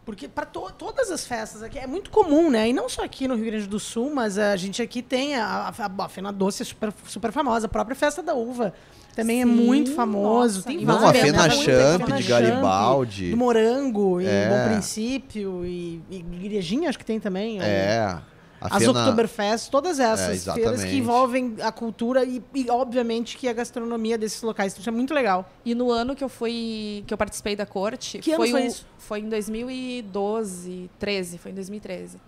[SPEAKER 1] Porque para todas as festas aqui é muito comum, né? E não só aqui no Rio Grande do Sul, mas a gente aqui tem a, a, a Fena Doce é super, super famosa. A própria Festa da Uva também é
[SPEAKER 4] Sim,
[SPEAKER 1] muito famoso.
[SPEAKER 4] nossa,
[SPEAKER 1] tem
[SPEAKER 4] e
[SPEAKER 2] Não, a
[SPEAKER 1] várias,
[SPEAKER 2] Fena
[SPEAKER 1] né?
[SPEAKER 2] Champ de Garibaldi.
[SPEAKER 1] Do Morango,
[SPEAKER 2] É.
[SPEAKER 1] em Bom Princípio, e, e Igrejinha acho que tem também.
[SPEAKER 2] É. A
[SPEAKER 1] As
[SPEAKER 2] Fena...
[SPEAKER 1] Oktoberfest, todas essas
[SPEAKER 2] É,
[SPEAKER 1] feiras que envolvem a cultura e, e, obviamente, que a gastronomia desses locais. Isso é muito legal.
[SPEAKER 4] E no ano que eu fui, que eu participei da corte,
[SPEAKER 1] Que ano
[SPEAKER 4] foi,
[SPEAKER 1] foi
[SPEAKER 4] o-
[SPEAKER 1] isso?
[SPEAKER 4] foi em 2012, 13, foi em 2013.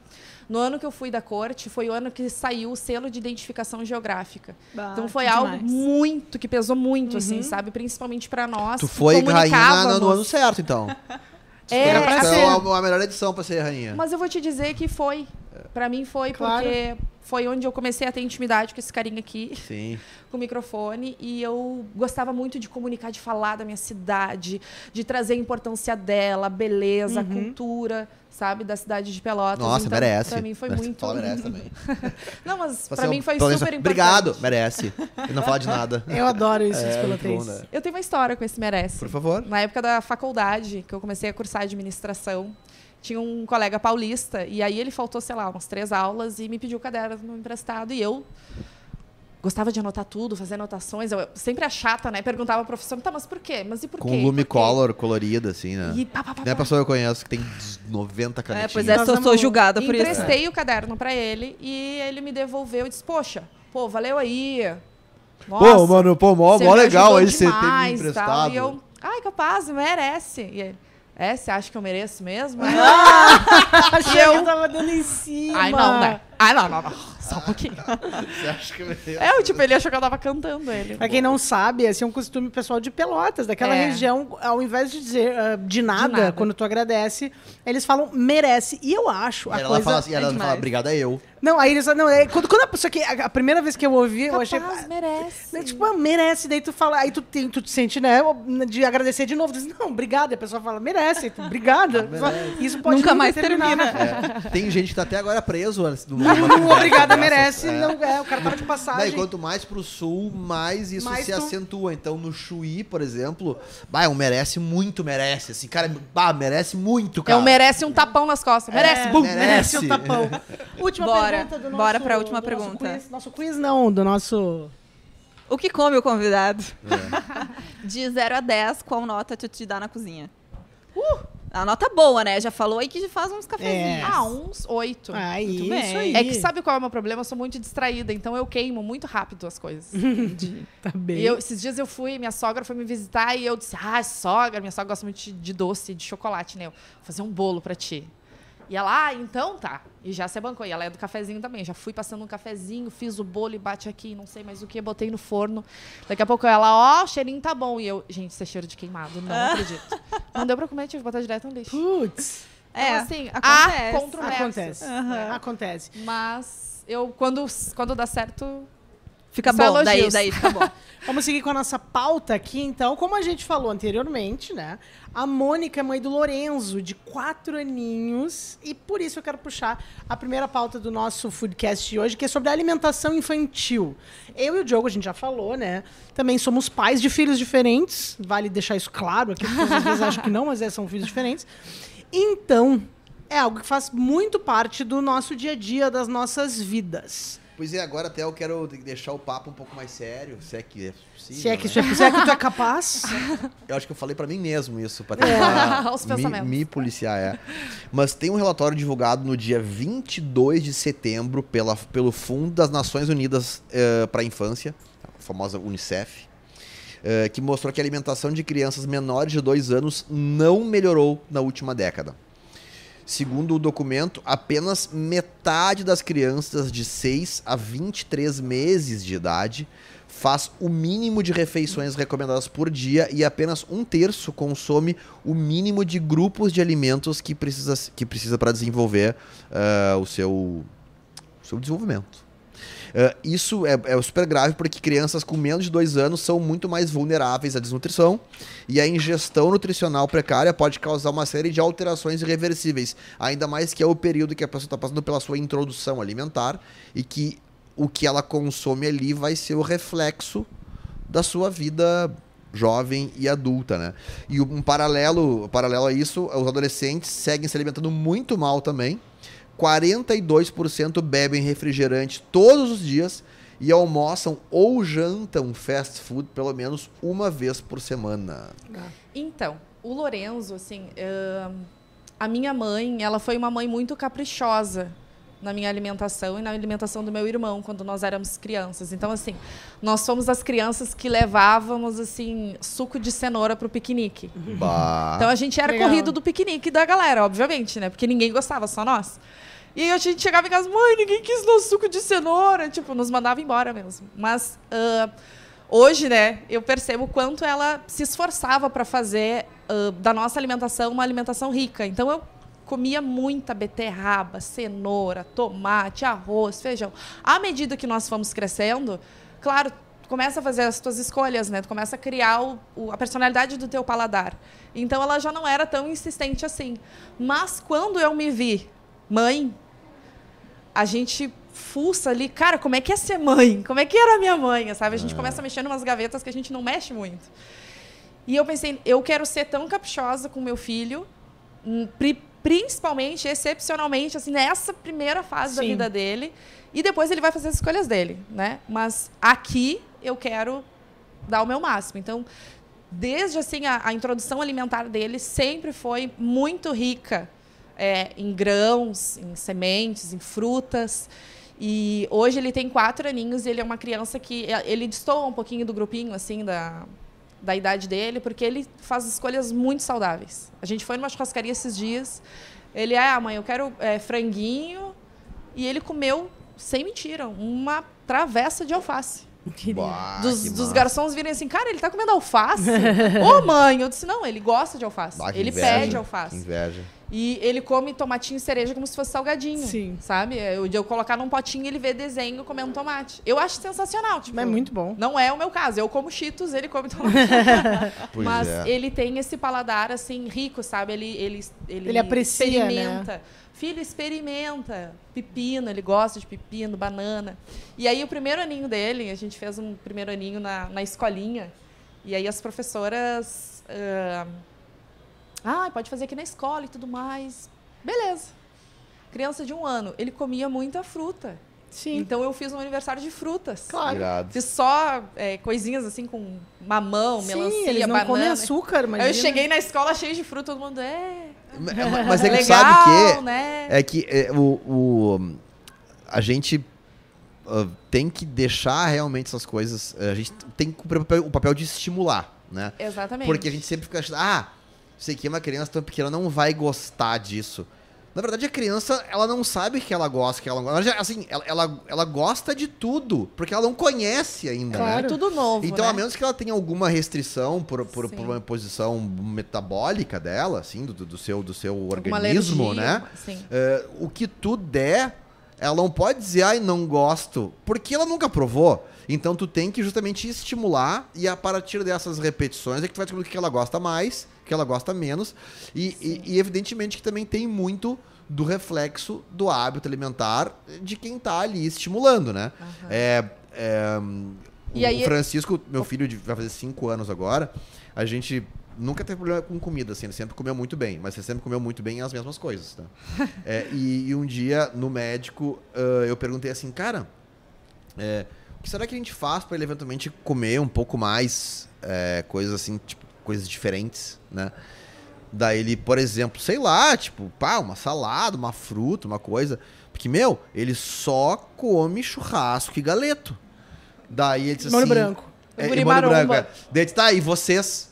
[SPEAKER 4] No ano que eu fui da corte, foi o ano que saiu o selo de identificação geográfica. então foi algo
[SPEAKER 1] demais.
[SPEAKER 4] muito que pesou muito,
[SPEAKER 1] Uhum.
[SPEAKER 4] assim, sabe, principalmente pra nós.
[SPEAKER 2] Tu foi rainha no ano certo, então.
[SPEAKER 4] É,
[SPEAKER 1] assim-
[SPEAKER 2] ser a, a melhor edição pra ser rainha.
[SPEAKER 4] Mas eu vou te dizer que foi. Pra mim foi
[SPEAKER 1] Claro.
[SPEAKER 4] porque foi onde eu comecei a ter intimidade com esse carinha aqui.
[SPEAKER 2] Sim.
[SPEAKER 4] com o microfone e eu gostava muito de comunicar, de falar da minha cidade, de trazer a importância dela, a beleza, a cultura, sabe, da cidade de Pelotas.
[SPEAKER 2] Nossa,
[SPEAKER 4] então,
[SPEAKER 2] merece.
[SPEAKER 4] Pra mim foi
[SPEAKER 2] Merece-
[SPEAKER 4] muito.
[SPEAKER 2] Fala, merece também.
[SPEAKER 4] Não, mas
[SPEAKER 2] Fala
[SPEAKER 4] pra
[SPEAKER 2] assim,
[SPEAKER 4] mim foi super importante.
[SPEAKER 2] Obrigado, merece. E não fala de nada.
[SPEAKER 1] Eu adoro isso
[SPEAKER 2] É,
[SPEAKER 1] pelotenses.
[SPEAKER 2] muito bom, né?
[SPEAKER 4] Eu tenho uma história com esse merece.
[SPEAKER 2] Por favor.
[SPEAKER 4] Na época da faculdade, que eu comecei a cursar administração, tinha um colega paulista, e aí ele faltou, sei lá, umas três aulas e me pediu o caderno emprestado, e eu gostava de anotar tudo, fazer anotações. Eu sempre a chata, né? Perguntava ao professor, tá, mas por quê? Mas e por
[SPEAKER 2] Com
[SPEAKER 4] quê?
[SPEAKER 2] lume
[SPEAKER 4] Por quê?"
[SPEAKER 2] color colorido, assim, né?
[SPEAKER 4] E pá, pá, pá,
[SPEAKER 2] Não é pessoa que eu conheço que tem 90
[SPEAKER 3] É,
[SPEAKER 2] canetinhas.
[SPEAKER 3] pois é,
[SPEAKER 1] Nós
[SPEAKER 3] sou, julgada por isso.
[SPEAKER 4] Emprestei o caderno pra ele e ele me devolveu e disse: Poxa, pô, valeu aí. Nossa,
[SPEAKER 2] Pô, mano, pô, mó, mó legal aí você ter me
[SPEAKER 4] demais", tal.
[SPEAKER 2] emprestado.
[SPEAKER 4] E eu, ai, capaz, merece. E ele, É, você acha que eu mereço mesmo?
[SPEAKER 1] Achei que eu tava dando em cima.
[SPEAKER 4] Ai, não, né? Ai, não, não, não. Só um pouquinho.
[SPEAKER 2] Você acha que eu
[SPEAKER 4] É, o tipo, ele achou que eu tava cantando ele.
[SPEAKER 1] Pra quem não sabe, esse é um costume pessoal de Pelotas, daquela
[SPEAKER 4] É.
[SPEAKER 1] região, ao invés de dizer ah, de, nada,
[SPEAKER 4] nada.
[SPEAKER 1] quando tu agradece, eles falam merece. E eu acho a
[SPEAKER 2] ela
[SPEAKER 1] coisa...
[SPEAKER 2] fala assim, ela
[SPEAKER 3] demais.
[SPEAKER 2] fala, obrigada eu.
[SPEAKER 1] Não, aí eles não, é, quando, quando a pessoa que a, a primeira vez que eu ouvi, eu achei
[SPEAKER 4] Capaz, merece.
[SPEAKER 1] Né, Tipo, ah, merece, daí tu fala, aí tu, tem, tu te sente, né, de agradecer de novo. Tu diz, não, obrigada. E a pessoa fala, merece, tu, obrigada. Isso pode
[SPEAKER 3] Nunca mais
[SPEAKER 1] terminar,
[SPEAKER 3] termina.
[SPEAKER 1] né?
[SPEAKER 2] É, tem gente que tá até agora preso antes do
[SPEAKER 1] Não, obrigada, merece.
[SPEAKER 2] É.
[SPEAKER 1] Não, é, o cara tava de
[SPEAKER 2] Não, e
[SPEAKER 1] passagem.
[SPEAKER 2] quanto mais pro sul, mais isso
[SPEAKER 1] Mais
[SPEAKER 2] se
[SPEAKER 1] tu-
[SPEAKER 2] acentua. Então, no Chuí, por exemplo, bah, é um merece muito, merece. Assim, cara, bah, merece muito, cara.
[SPEAKER 4] Eu merece um tapão nas costas. Merece,
[SPEAKER 1] É,
[SPEAKER 4] bum.
[SPEAKER 1] merece
[SPEAKER 2] merece.
[SPEAKER 1] o tapão. Última
[SPEAKER 3] Bora.
[SPEAKER 1] pergunta do nosso...
[SPEAKER 3] Bora pra última
[SPEAKER 1] do nosso
[SPEAKER 3] pergunta.
[SPEAKER 1] quiz. Nosso quiz não, do nosso...
[SPEAKER 3] O que come o convidado?
[SPEAKER 2] É.
[SPEAKER 3] De 0 a 10, qual nota tu te dá na cozinha? A nota boa, né? Já falou aí que faz uns cafezinhos.
[SPEAKER 1] É.
[SPEAKER 4] Ah, uns oito.
[SPEAKER 1] Ah, isso
[SPEAKER 3] bem.
[SPEAKER 1] aí.
[SPEAKER 4] É que sabe qual é o meu problema? Eu sou muito distraída, então eu queimo muito rápido as coisas.
[SPEAKER 1] Tá bem.
[SPEAKER 4] E eu- esses dias eu fui, minha sogra foi me visitar e eu disse: Ah, sogra, minha sogra gosta muito de- de doce, de chocolate, né? Eu, Vou fazer um bolo pra ti. E ela, ah, então tá. E já se bancou. E ela é do cafezinho também. Já fui passando um cafezinho, fiz o bolo e bate aqui, não sei mais o que, botei no forno. Daqui a pouco ela, ó, o cheirinho tá bom. E eu, gente, isso é cheiro de queimado, não acredito. Não deu pra comer, tive que botar direto no lixo.
[SPEAKER 1] Putz,
[SPEAKER 3] É,
[SPEAKER 4] Então, assim,
[SPEAKER 3] acontece.
[SPEAKER 4] há controvérsias.
[SPEAKER 1] acontece.
[SPEAKER 3] Aham.
[SPEAKER 1] Acontece.
[SPEAKER 4] Mas eu, quando, quando dá certo,
[SPEAKER 3] Fica
[SPEAKER 4] Só
[SPEAKER 3] bom, daí, daí fica bom.
[SPEAKER 1] Vamos seguir com a nossa pauta aqui, então. Como a gente falou anteriormente, né? A Mônica é mãe do Lorenzo, de quatro aninhos. E por isso eu quero puxar a primeira pauta do nosso Foodcast de hoje, que é sobre a alimentação infantil. Eu e o Diogo, a gente já falou, né? Também somos pais de filhos diferentes. Vale deixar isso claro aqui, porque às vezes acham que não, mas é, são filhos diferentes. Então, é algo que faz muito parte do nosso dia a dia, das nossas vidas.
[SPEAKER 2] Pois é, agora até eu quero deixar o papo um pouco mais sério, se é que é possível.
[SPEAKER 1] Se é que,
[SPEAKER 2] né?
[SPEAKER 1] é- se é que tu é capaz.
[SPEAKER 2] Eu acho que eu falei pra mim mesmo isso, pra tentar
[SPEAKER 4] Os
[SPEAKER 2] me, me policiar, é. Mas tem um relatório divulgado no dia 22 de setembro pela, pelo Fundo das Nações Unidas eh, para a Infância, a famosa Unicef, eh, que mostrou que a alimentação de crianças menores de 2 anos não melhorou na última década. Segundo o documento, apenas metade das crianças de 6 a 23 meses de idade faz o mínimo de refeições recomendadas por dia e apenas um terço consome o mínimo de grupos de alimentos que precisa, que precisa para desenvolver ah, o, seu, o seu desenvolvimento. Ah, isso é, é super grave porque crianças com menos de dois anos são muito mais vulneráveis à desnutrição e a ingestão nutricional precária pode causar uma série de alterações irreversíveis, ainda mais que é o período que a pessoa está passando pela sua introdução alimentar e que o que ela consome ali vai ser o reflexo da sua vida jovem e adulta, né? E um paralelo, paralelo a isso, os adolescentes seguem se alimentando muito mal também. 42% bebem refrigerante todos os dias e almoçam ou jantam fast food pelo menos uma vez por semana.
[SPEAKER 4] Então, o Lorenzo, assim, ahn, a minha mãe, ela foi uma mãe muito caprichosa na minha alimentação e na alimentação do meu irmão quando nós éramos crianças. Então, assim, nós fomos as crianças que levávamos assim suco de cenoura pro piquenique.
[SPEAKER 2] Bah.
[SPEAKER 4] Então a gente era
[SPEAKER 1] Legal.
[SPEAKER 4] corrido do piquenique da galera, obviamente, né? Porque ninguém gostava, só nós. E aí a gente chegava em casa, mãe, ninguém quis nosso suco de cenoura. Tipo, nos mandava embora mesmo. Mas ah, hoje, né, eu percebo o quanto ela se esforçava para fazer ah, da nossa alimentação uma alimentação rica. Então eu comia muita beterraba, cenoura, tomate, arroz, feijão. À medida que nós fomos crescendo, claro, começa a fazer as tuas escolhas, né? Tu começa a criar o- o- a personalidade do teu paladar. Então ela já não era tão insistente assim. Mas quando eu me vi mãe, a gente fuça ali, cara, como é que é ser mãe? Como é que era a minha mãe, sabe? A gente começa a mexer em umas gavetas que a gente não mexe muito. E eu pensei, eu quero ser tão caprichosa com meu filho, hum, principalmente, excepcionalmente, assim, nessa primeira fase da
[SPEAKER 1] Sim.
[SPEAKER 4] vida dele. E depois ele vai fazer as escolhas dele, né? Mas aqui eu quero dar o meu máximo. Então, desde assim a, a introdução alimentar dele sempre foi muito rica é, em grãos, em sementes, em frutas. E hoje ele tem quatro aninhos e ele é uma criança que é, ele destoa um pouquinho do grupinho assim da da idade dele, porque ele faz escolhas muito saudáveis. A gente foi numa churrascaria esses dias. Ele, ah, mãe, eu quero é, franguinho. E ele comeu, sem mentira, uma travessa de alface.
[SPEAKER 2] Bah,
[SPEAKER 4] dos, dos garçons virem assim, cara, ele tá comendo alface? Ô, mãe! Eu disse, não, ele gosta de alface.
[SPEAKER 2] Bah,
[SPEAKER 4] ele
[SPEAKER 2] inveja,
[SPEAKER 4] pede
[SPEAKER 2] que
[SPEAKER 4] alface.
[SPEAKER 2] Inveja.
[SPEAKER 4] E ele come tomatinho e cereja como se fosse salgadinho.
[SPEAKER 1] Sim.
[SPEAKER 4] Sabe? Eu, de eu colocar num potinho e ele vê desenho comendo tomate. Eu acho sensacional. Tipo,
[SPEAKER 1] Mas é muito bom.
[SPEAKER 4] Não é o meu caso. Eu como cheetos, ele come tomate.
[SPEAKER 2] Pois
[SPEAKER 4] Mas
[SPEAKER 2] é.
[SPEAKER 4] ele tem esse paladar, assim, rico, sabe? Ele, ele, ele,
[SPEAKER 1] Ele aprecia, né?
[SPEAKER 4] experimenta. Filho, experimenta. Pepino, ele gosta de pepino, banana. E aí, o primeiro aninho dele, a gente fez um primeiro aninho na, na escolinha. E aí, as professoras... ah, ah, pode fazer aqui na escola e tudo mais. Beleza. Criança de um ano, ele comia muita fruta.
[SPEAKER 1] Sim.
[SPEAKER 4] Então, eu fiz um aniversário de frutas.
[SPEAKER 1] Claro.
[SPEAKER 2] Irado.
[SPEAKER 4] Fiz só é, coisinhas assim com mamão,
[SPEAKER 1] Sim,
[SPEAKER 4] melancia,
[SPEAKER 1] eles não
[SPEAKER 4] banana.
[SPEAKER 1] comem açúcar, mas.
[SPEAKER 4] Aí eu cheguei na escola cheio de fruta, todo mundo é.
[SPEAKER 2] Mas- Mas é que
[SPEAKER 4] legal,
[SPEAKER 2] sabe que
[SPEAKER 4] né?
[SPEAKER 2] É que é, o, o- a gente ah, tem que deixar realmente essas coisas. A gente tem que cumprir o papel, o papel de estimular, né?
[SPEAKER 4] Exatamente.
[SPEAKER 2] Porque a gente sempre fica achando, ah, aqui é uma criança tão pequena, não vai gostar disso. Na verdade, a criança, ela não sabe que ela gosta, que ela não gosta. Assim, ela, ela, ela gosta de tudo, porque ela não conhece ainda,
[SPEAKER 1] Claro.
[SPEAKER 2] né?
[SPEAKER 4] É tudo novo,
[SPEAKER 2] Então,
[SPEAKER 4] né?
[SPEAKER 2] a menos que ela tenha alguma restrição por, por, por uma posição metabólica dela, assim, do, do seu, do seu
[SPEAKER 4] Alguma
[SPEAKER 2] organismo,
[SPEAKER 4] alergia,
[SPEAKER 2] né?
[SPEAKER 4] Sim.
[SPEAKER 2] É, o que tu der, ela não pode dizer, ai, não gosto, porque ela nunca provou. Então tu tem que justamente estimular e a partir dessas repetições é que tu vai descobrir o que ela gosta mais, que ela gosta menos. E, e- e evidentemente que também tem muito do reflexo do hábito alimentar de quem tá ali estimulando, né? É, é,
[SPEAKER 4] E
[SPEAKER 2] o
[SPEAKER 4] aí-
[SPEAKER 2] Francisco, meu filho de- vai fazer cinco anos agora, a gente nunca teve problema com comida, assim, ele sempre comeu muito bem, mas ele sempre comeu muito bem as mesmas coisas, tá? É, e, e um dia, no médico, ah, eu perguntei assim, cara, é, o que será que a gente faz para ele eventualmente comer um pouco mais é, coisas assim, tipo, coisas diferentes, né? Daí ele, por exemplo, sei lá, tipo, pá, uma salada, uma fruta, uma coisa. Porque, meu, ele só come churrasco e galeto. Daí ele disse
[SPEAKER 1] Molho
[SPEAKER 2] assim...
[SPEAKER 1] branco.
[SPEAKER 2] É, e branco, é. Daí ele tá, e vocês?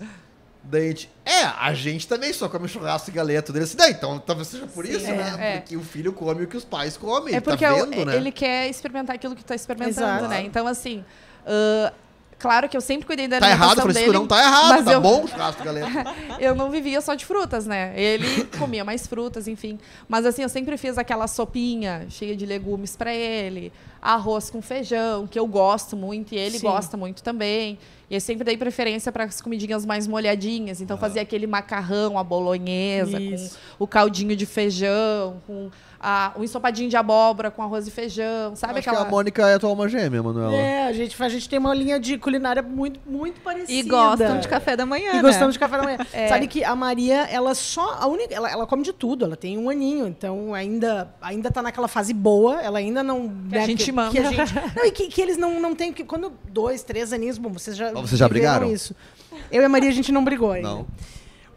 [SPEAKER 2] Daí a gente, é, a gente também só come churrasco e galeto. Daí ele disse, daí, então talvez seja por
[SPEAKER 4] Sim,
[SPEAKER 2] isso,
[SPEAKER 4] é,
[SPEAKER 2] né?
[SPEAKER 4] é.
[SPEAKER 2] Porque o filho come o que os pais comem,
[SPEAKER 4] É
[SPEAKER 2] ele
[SPEAKER 4] porque
[SPEAKER 2] tá vendo, né?
[SPEAKER 4] ele quer experimentar aquilo que tá experimentando,
[SPEAKER 1] Exato.
[SPEAKER 4] né? Então, assim, ah, claro que eu sempre cuidei da
[SPEAKER 2] Tá errado,
[SPEAKER 4] alimentação
[SPEAKER 2] Francisco,
[SPEAKER 4] dele.
[SPEAKER 2] não tá errado,
[SPEAKER 4] mas
[SPEAKER 2] tá
[SPEAKER 4] eu-
[SPEAKER 2] bom o churrasco galeto.
[SPEAKER 4] eu não vivia só de frutas, né? Ele comia mais frutas, enfim. Mas assim, eu sempre fiz aquela sopinha cheia de legumes para ele, arroz com feijão, que eu gosto muito e ele
[SPEAKER 1] Sim.
[SPEAKER 4] gosta muito também. E eu sempre dei preferência para as comidinhas mais molhadinhas. Então fazia aquele macarrão, a bolonhesa,
[SPEAKER 1] Isso.
[SPEAKER 4] com o caldinho de feijão, com a, o ensopadinho de abóbora com arroz e feijão, sabe
[SPEAKER 2] Acho
[SPEAKER 4] aquela
[SPEAKER 2] que a Mônica é a tua alma gêmea, Manuela.
[SPEAKER 1] É, a gente, a gente tem uma linha de culinária muito, muito parecida.
[SPEAKER 3] E gostam de café da manhã,
[SPEAKER 1] E
[SPEAKER 3] né?
[SPEAKER 1] gostamos de café da manhã.
[SPEAKER 4] É.
[SPEAKER 1] Sabe que a Maria, ela só. A única, ela, ela come de tudo, ela tem um aninho, então ainda, ainda tá naquela fase boa, ela ainda não.
[SPEAKER 4] Que a gente
[SPEAKER 1] que,
[SPEAKER 4] manda.
[SPEAKER 1] que a gente- não, e que, que eles não, não têm. Porque quando dois, três aninhos, bom, vocês já.
[SPEAKER 2] Vocês já brigaram?
[SPEAKER 1] Isso. Eu e a Maria, a gente não brigou ainda.
[SPEAKER 2] Não.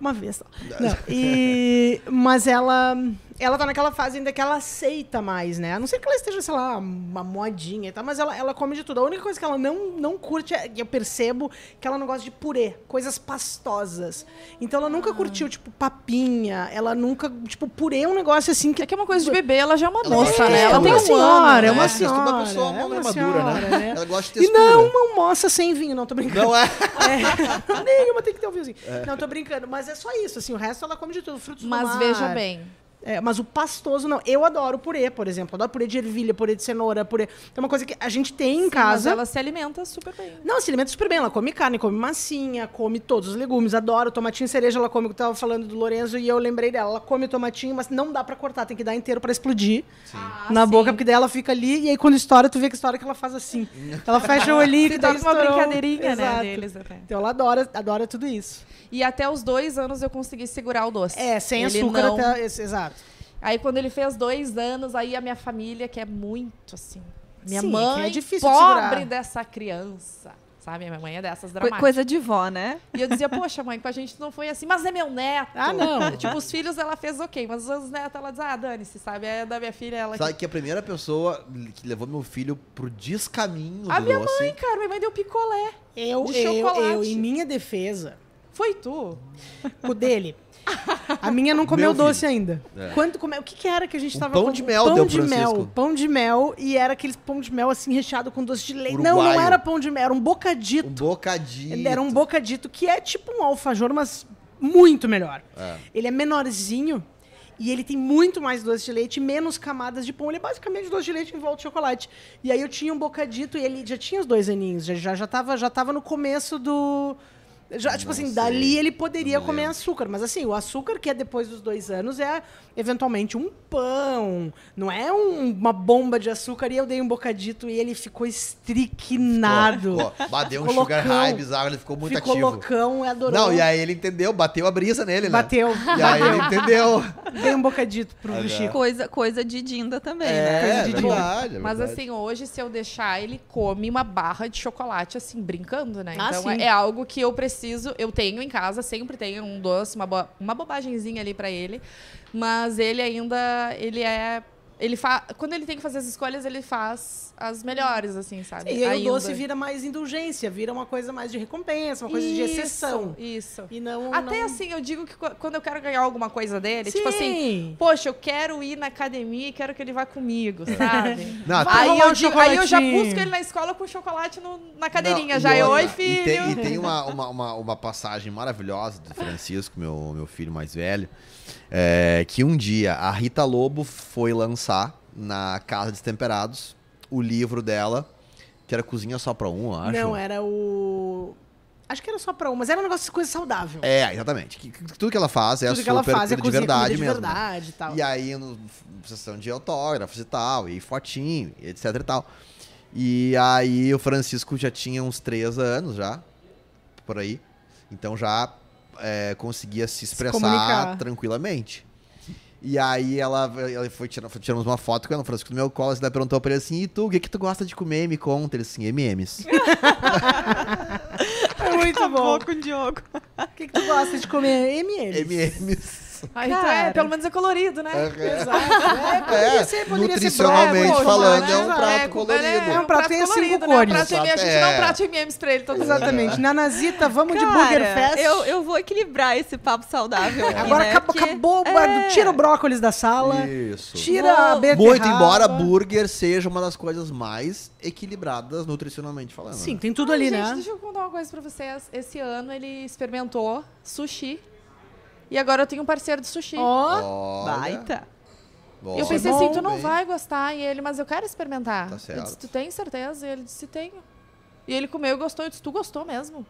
[SPEAKER 1] Uma vez só. Não, e, mas ela, ela tá naquela fase ainda que ela aceita mais, né? A não ser que ela esteja, sei lá, uma modinha e tal, mas ela, ela come de tudo. A única coisa que ela não, não curte, é, eu percebo, que ela não gosta de purê, coisas pastosas. Então ela nunca curtiu, tipo, papinha, ela nunca, tipo, purê é um negócio assim que
[SPEAKER 4] É que é uma coisa de bebê, ela já é uma moça, né? Ela
[SPEAKER 1] é
[SPEAKER 4] tem
[SPEAKER 1] uma
[SPEAKER 4] um
[SPEAKER 1] senhora, é uma
[SPEAKER 4] né?
[SPEAKER 2] Mas é uma
[SPEAKER 1] senhora,
[SPEAKER 2] pessoa,
[SPEAKER 1] é
[SPEAKER 2] uma
[SPEAKER 1] uma
[SPEAKER 2] armadura, né?
[SPEAKER 1] né?
[SPEAKER 2] Ela gosta de
[SPEAKER 1] E
[SPEAKER 2] textura.
[SPEAKER 1] não uma moça sem vinho, não, tô brincando.
[SPEAKER 2] Não é?
[SPEAKER 1] É, nenhuma tem que ter um vinhozinho. Não, tô brincando, mas é só isso, assim, o resto ela come de tudo, frutos do
[SPEAKER 4] Mas
[SPEAKER 1] mar.
[SPEAKER 4] veja bem,
[SPEAKER 1] É, mas o pastoso não. Eu adoro purê, por exemplo. Adoro purê de ervilha, purê de cenoura, purê. É uma coisa que a gente tem em
[SPEAKER 4] mas
[SPEAKER 1] casa.
[SPEAKER 4] ela se alimenta super bem.
[SPEAKER 1] Não, se alimenta super bem. Ela come carne, come massinha, come todos os legumes. Adoro tomatinho e cereja. Ela come, eu tava falando do Lorenzo e eu lembrei dela. Ela come tomatinho, mas não dá pra cortar. Tem que dar inteiro pra explodir na
[SPEAKER 4] sim.
[SPEAKER 1] boca, porque daí ela fica ali. E aí quando estoura, tu vê que estoura que ela faz assim. Ela fecha o olhinho, que
[SPEAKER 4] Se
[SPEAKER 1] daí
[SPEAKER 4] torna uma brincadeirinha, né,
[SPEAKER 1] Exato.
[SPEAKER 4] deles até.
[SPEAKER 1] Então ela adora, adora tudo isso.
[SPEAKER 4] E até os dois anos eu consegui segurar o doce.
[SPEAKER 1] É, sem
[SPEAKER 4] Ele
[SPEAKER 1] açúcar
[SPEAKER 4] não-
[SPEAKER 1] até. Exato.
[SPEAKER 4] Aí quando ele fez dois anos, aí a minha família, que é muito assim. Minha
[SPEAKER 1] Sim, que
[SPEAKER 4] mãe,
[SPEAKER 1] é difícil
[SPEAKER 4] pobre
[SPEAKER 1] segurar.
[SPEAKER 4] dessa criança. Sabe? Minha mãe é dessas dramáticas.
[SPEAKER 3] Coisa de vó, né?
[SPEAKER 4] E eu dizia, poxa, mãe, com a gente não foi assim, mas é meu neto.
[SPEAKER 1] Ah, não.
[SPEAKER 4] tipo, os filhos ela fez ok, mas os netos ela diz, ah, dane-se, sabe? É da minha filha, ela.
[SPEAKER 2] Sabe que a primeira pessoa que levou meu filho pro descaminho
[SPEAKER 4] A
[SPEAKER 2] do
[SPEAKER 4] minha
[SPEAKER 2] doce...
[SPEAKER 4] mãe, cara, minha mãe deu picolé.
[SPEAKER 1] Eu,
[SPEAKER 4] De
[SPEAKER 1] eu,
[SPEAKER 4] chocolate.
[SPEAKER 1] eu, em minha defesa,
[SPEAKER 4] Foi tu.
[SPEAKER 1] o dele. A minha não comeu
[SPEAKER 2] Meu
[SPEAKER 1] doce ainda.
[SPEAKER 2] É.
[SPEAKER 1] Quando come... O que, que era que a gente
[SPEAKER 2] Um
[SPEAKER 1] tava
[SPEAKER 2] pão
[SPEAKER 1] com-
[SPEAKER 2] de mel
[SPEAKER 1] pão
[SPEAKER 2] deu
[SPEAKER 1] de
[SPEAKER 2] pro
[SPEAKER 1] mel.
[SPEAKER 2] Francisco.
[SPEAKER 1] Pão de mel e era aqueles pão de mel assim recheado com doce de leite. Não, não era pão de mel, era um bocadito.
[SPEAKER 2] Um bocadinho.
[SPEAKER 1] Era um bocadito que é tipo um alfajor, mas muito melhor.
[SPEAKER 2] É.
[SPEAKER 1] Ele é menorzinho e ele tem muito mais doce de leite e menos camadas de pão. Ele é basicamente doce de leite em volta de chocolate. E aí eu tinha um bocadito e ele já tinha os dois aninhos, já, já, já, tava, já tava no começo do. Já, tipo assim, dali ele poderia comer açúcar. Mas assim, o açúcar que é depois dos dois anos é eventualmente um pão. Não é um- uma bomba de açúcar. E eu dei um bocadito e ele ficou estriquinado.
[SPEAKER 2] Ficou, ficou. Bateu um
[SPEAKER 1] Ficou
[SPEAKER 2] sugar
[SPEAKER 1] loucão.
[SPEAKER 2] high bizarro, ele ficou muito
[SPEAKER 1] ficou
[SPEAKER 2] ativo.
[SPEAKER 1] loucão, adorou.
[SPEAKER 2] Não, e aí ele entendeu, bateu a brisa nele, né?
[SPEAKER 1] Bateu.
[SPEAKER 2] E aí ele entendeu.
[SPEAKER 1] Dei um bocadito pro
[SPEAKER 2] Ah,
[SPEAKER 1] Chico.
[SPEAKER 3] Coisa, coisa de Dinda também, né?
[SPEAKER 2] É,
[SPEAKER 1] coisa
[SPEAKER 2] é
[SPEAKER 1] de
[SPEAKER 2] verdade, é
[SPEAKER 4] Mas
[SPEAKER 2] verdade.
[SPEAKER 4] assim, hoje, se eu deixar, ele come uma barra de chocolate, assim, brincando, né?
[SPEAKER 1] Ah,
[SPEAKER 4] então
[SPEAKER 1] sim.
[SPEAKER 4] é algo que eu preciso, eu tenho em casa, sempre tenho um doce, uma, bo uma bobagemzinha ali pra ele. Mas ele ainda, ele é. Ele fa Quando ele tem que fazer as escolhas, ele faz as melhores, assim, sabe?
[SPEAKER 1] E aí
[SPEAKER 4] Ainda.
[SPEAKER 1] o doce vira mais indulgência, vira uma coisa mais de recompensa, uma coisa de
[SPEAKER 4] Isso,
[SPEAKER 1] exceção.
[SPEAKER 4] Isso.
[SPEAKER 1] E não.
[SPEAKER 4] Até
[SPEAKER 1] não...
[SPEAKER 4] assim, eu digo que qu- quando eu quero ganhar alguma coisa dele, tipo assim,
[SPEAKER 1] Sim.
[SPEAKER 4] poxa, eu quero ir na academia e quero que ele vá comigo, sabe?
[SPEAKER 2] Não,
[SPEAKER 1] Vai
[SPEAKER 4] Aí eu, digo, aí eu já busco ele na escola com chocolate no- na cadeirinha.
[SPEAKER 2] Não,
[SPEAKER 4] já
[SPEAKER 2] e
[SPEAKER 4] eu,
[SPEAKER 2] outra,
[SPEAKER 4] oi, filho.
[SPEAKER 2] E tem, e tem uma, uma, uma, uma passagem maravilhosa do Francisco, meu, meu filho mais velho, é, que um dia a Rita Lobo foi lançar na Casa dos Temperados o livro dela, que era Cozinha Só Pra Um, eu acho.
[SPEAKER 1] Não, era o. Acho que era só pra um, mas era um negócio de coisa saudável.
[SPEAKER 2] É, exatamente. Que- que tudo que ela faz é
[SPEAKER 1] Tudo
[SPEAKER 2] super
[SPEAKER 1] que ela faz é
[SPEAKER 2] comida de
[SPEAKER 1] cozinha
[SPEAKER 2] verdade
[SPEAKER 1] de
[SPEAKER 2] mesmo. né?
[SPEAKER 1] verdade e tal.
[SPEAKER 2] E aí, no, sessão de autógrafos e tal, e fotinho, e etc e tal. E aí, o Francisco já tinha uns três anos já, por aí. Então já é, conseguia se expressar
[SPEAKER 1] comunicar.
[SPEAKER 2] tranquilamente. E aí, ela, ela foi tiramos uma foto com ela, o Francisco no meu colo, e ela perguntou pra ele assim, e tu, o que que tu gosta de comer? Me conta. Ele assim, M&M's.
[SPEAKER 1] É muito bom.
[SPEAKER 3] com o Diogo.
[SPEAKER 1] O que, que tu gosta de comer? M&M.
[SPEAKER 2] M&M's.
[SPEAKER 4] Ah, então é,
[SPEAKER 3] Cara.
[SPEAKER 4] pelo menos é colorido, né?
[SPEAKER 1] Exato. É, poderia
[SPEAKER 2] É,
[SPEAKER 1] ser, poderia ser
[SPEAKER 2] nutricionalmente falando,
[SPEAKER 1] né?
[SPEAKER 2] é um
[SPEAKER 1] Exato.
[SPEAKER 2] prato
[SPEAKER 4] com-
[SPEAKER 2] colorido.
[SPEAKER 4] É,
[SPEAKER 1] É um prato em cinco
[SPEAKER 4] né? Um
[SPEAKER 1] cores.
[SPEAKER 4] prato de M&M, a gente dá
[SPEAKER 2] É.
[SPEAKER 4] um prato M&M's pra ele todos os
[SPEAKER 1] Exatamente. Nanazita, vamos de Burger Fest.
[SPEAKER 3] eu, eu vou equilibrar esse papo saudável aqui,
[SPEAKER 1] Agora
[SPEAKER 3] né?
[SPEAKER 1] acabou, acabou
[SPEAKER 3] É.
[SPEAKER 1] tira o brócolis da sala,
[SPEAKER 2] Isso.
[SPEAKER 1] tira a
[SPEAKER 3] Vou-
[SPEAKER 1] beterraba.
[SPEAKER 2] Muito embora burger seja uma das coisas mais equilibradas nutricionalmente falando.
[SPEAKER 1] Sim,
[SPEAKER 2] né?
[SPEAKER 1] tem tudo ali,
[SPEAKER 4] Ai,
[SPEAKER 1] né?
[SPEAKER 4] Gente, deixa eu contar uma coisa pra vocês. Esse ano ele experimentou sushi. E agora eu tenho um parceiro de sushi.
[SPEAKER 1] Ó,
[SPEAKER 2] Olha,
[SPEAKER 3] Baita.
[SPEAKER 2] bom,
[SPEAKER 4] eu pensei
[SPEAKER 1] bom,
[SPEAKER 4] assim, tu não
[SPEAKER 2] bem.
[SPEAKER 4] vai gostar. E ele, mas eu quero experimentar.
[SPEAKER 2] Tá
[SPEAKER 4] Eu
[SPEAKER 2] certo.
[SPEAKER 4] disse, tu tem certeza? E ele disse, tenho. E ele comeu e gostou. Eu disse, tu gostou mesmo?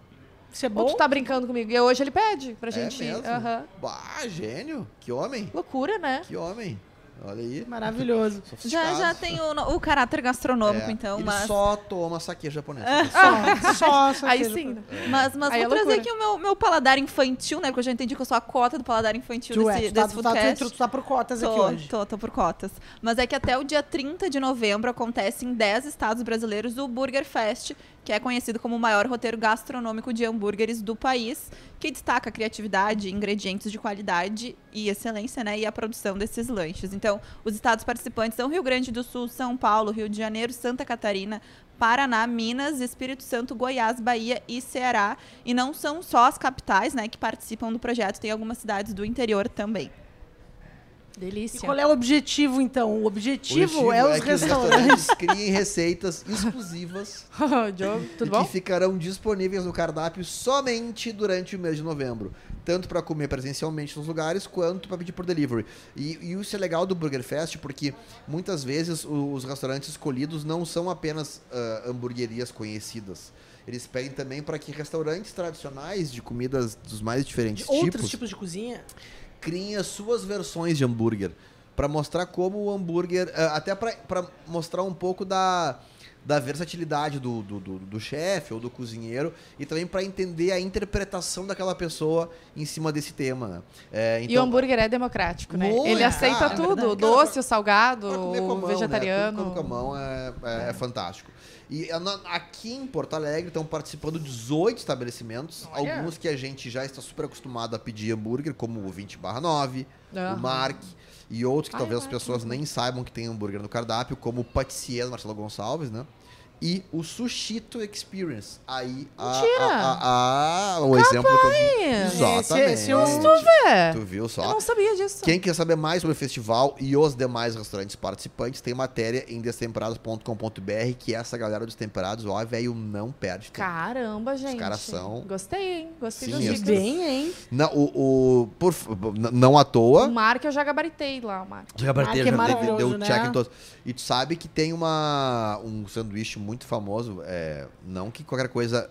[SPEAKER 1] isso é
[SPEAKER 4] Ou
[SPEAKER 1] bom?
[SPEAKER 4] tu tá brincando comigo? E hoje ele pede pra
[SPEAKER 2] É
[SPEAKER 4] gente.
[SPEAKER 2] mesmo?
[SPEAKER 4] Aham.
[SPEAKER 2] Bah, gênio. Que homem.
[SPEAKER 4] Loucura, né?
[SPEAKER 2] Que homem. Olha aí.
[SPEAKER 1] Maravilhoso.
[SPEAKER 3] Já, já tem o, o caráter gastronômico,
[SPEAKER 2] É,
[SPEAKER 3] então,
[SPEAKER 2] Ele
[SPEAKER 3] mas...
[SPEAKER 2] só toma saque japonês.
[SPEAKER 1] Só, só, só
[SPEAKER 4] Aí sim. né?
[SPEAKER 3] Mas, mas
[SPEAKER 4] Aí
[SPEAKER 3] vou
[SPEAKER 4] é
[SPEAKER 3] trazer
[SPEAKER 4] loucura.
[SPEAKER 3] aqui o meu, meu paladar infantil, né? Porque eu já entendi que eu sou a cota do paladar infantil
[SPEAKER 1] Tu, é,
[SPEAKER 3] desse,
[SPEAKER 1] tu, tá,
[SPEAKER 3] desse
[SPEAKER 1] tu, tá,
[SPEAKER 3] foodcast.
[SPEAKER 1] tu, tu tá por cotas aqui
[SPEAKER 3] Tô,
[SPEAKER 1] hoje.
[SPEAKER 3] tô, tô por cotas. Mas é que até o dia 30 de novembro acontece em 10 estados brasileiros o Burger Fest, que é conhecido como o maior roteiro gastronômico de hambúrgueres do país, que destaca a criatividade, ingredientes de qualidade e excelência, né? E a produção desses lanches. Então, os estados participantes são Rio Grande do Sul, São Paulo, Rio de Janeiro, Santa Catarina, Paraná, Minas, Espírito Santo, Goiás, Bahia e Ceará. E não são só as capitais, né, que participam do projeto, tem algumas cidades do interior também.
[SPEAKER 1] E
[SPEAKER 4] Delícia.
[SPEAKER 1] qual é o objetivo, então? O objetivo,
[SPEAKER 2] O
[SPEAKER 1] é os
[SPEAKER 2] que os
[SPEAKER 1] restaurantes.
[SPEAKER 2] criem receitas exclusivas
[SPEAKER 4] Diogo, tudo
[SPEAKER 2] e
[SPEAKER 4] bom?
[SPEAKER 2] que ficarão disponíveis no cardápio somente durante o mês de novembro. Tanto para comer presencialmente nos lugares, quanto para pedir por delivery. E, e isso é legal do Burger Fest, porque muitas vezes os restaurantes escolhidos não são apenas ah, hamburguerias conhecidas. Eles pedem também para que restaurantes tradicionais de comidas dos mais diferentes
[SPEAKER 1] De outros
[SPEAKER 2] tipos
[SPEAKER 1] tipos de cozinha.
[SPEAKER 2] Criem as suas versões de hambúrguer para mostrar como o hambúrguer, eh, até para mostrar um pouco da da versatilidade do, do, do, do chefe ou do cozinheiro e também para entender a interpretação daquela pessoa em cima desse tema. Né? É,
[SPEAKER 4] E o
[SPEAKER 2] então,
[SPEAKER 4] hambúrguer é democrático, né?
[SPEAKER 2] Muito,
[SPEAKER 4] Ele aceita
[SPEAKER 2] cara,
[SPEAKER 4] tudo,
[SPEAKER 2] é
[SPEAKER 4] doce, o salgado,
[SPEAKER 2] comer
[SPEAKER 4] o vegetariano.
[SPEAKER 2] Né? Tudo com a mão é, é- é fantástico. E aqui em Porto Alegre estão participando 18 estabelecimentos,
[SPEAKER 4] Olha.
[SPEAKER 2] alguns que a gente já está super acostumado a pedir hambúrguer, como o 20 9,
[SPEAKER 4] Aham.
[SPEAKER 2] o Mark, e outros que
[SPEAKER 4] Ai,
[SPEAKER 2] talvez as pessoas nem saibam que tem hambúrguer no cardápio, como o Patissier Marcelo Gonçalves, né? E o Sushito Experience. Aí, a,
[SPEAKER 4] Mentira!
[SPEAKER 2] a- a- a- o exemplo que eu vi. Exatamente.
[SPEAKER 1] esse eu-
[SPEAKER 4] É.
[SPEAKER 2] Tu viu só?
[SPEAKER 4] Eu não sabia disso.
[SPEAKER 2] Quem quer saber mais sobre o festival e os demais restaurantes participantes, tem matéria em destemperados.com.br, que essa galera dos temperados, ó, velho, não perde tempo.
[SPEAKER 4] Caramba, gente.
[SPEAKER 2] caras são-
[SPEAKER 4] Gostei, hein? Gostei
[SPEAKER 2] eu-
[SPEAKER 4] dicas.
[SPEAKER 1] Bem, hein?
[SPEAKER 2] Não, o, o- por, não à
[SPEAKER 4] O
[SPEAKER 2] toa.
[SPEAKER 4] Mark eu já gabaritei lá, o Mark.
[SPEAKER 2] Já
[SPEAKER 1] bateu,
[SPEAKER 2] já
[SPEAKER 1] é
[SPEAKER 2] deu- deu
[SPEAKER 1] né?
[SPEAKER 2] check em todos. E tu sabe que tem uma, um sanduíche muito famoso, é, não que qualquer coisa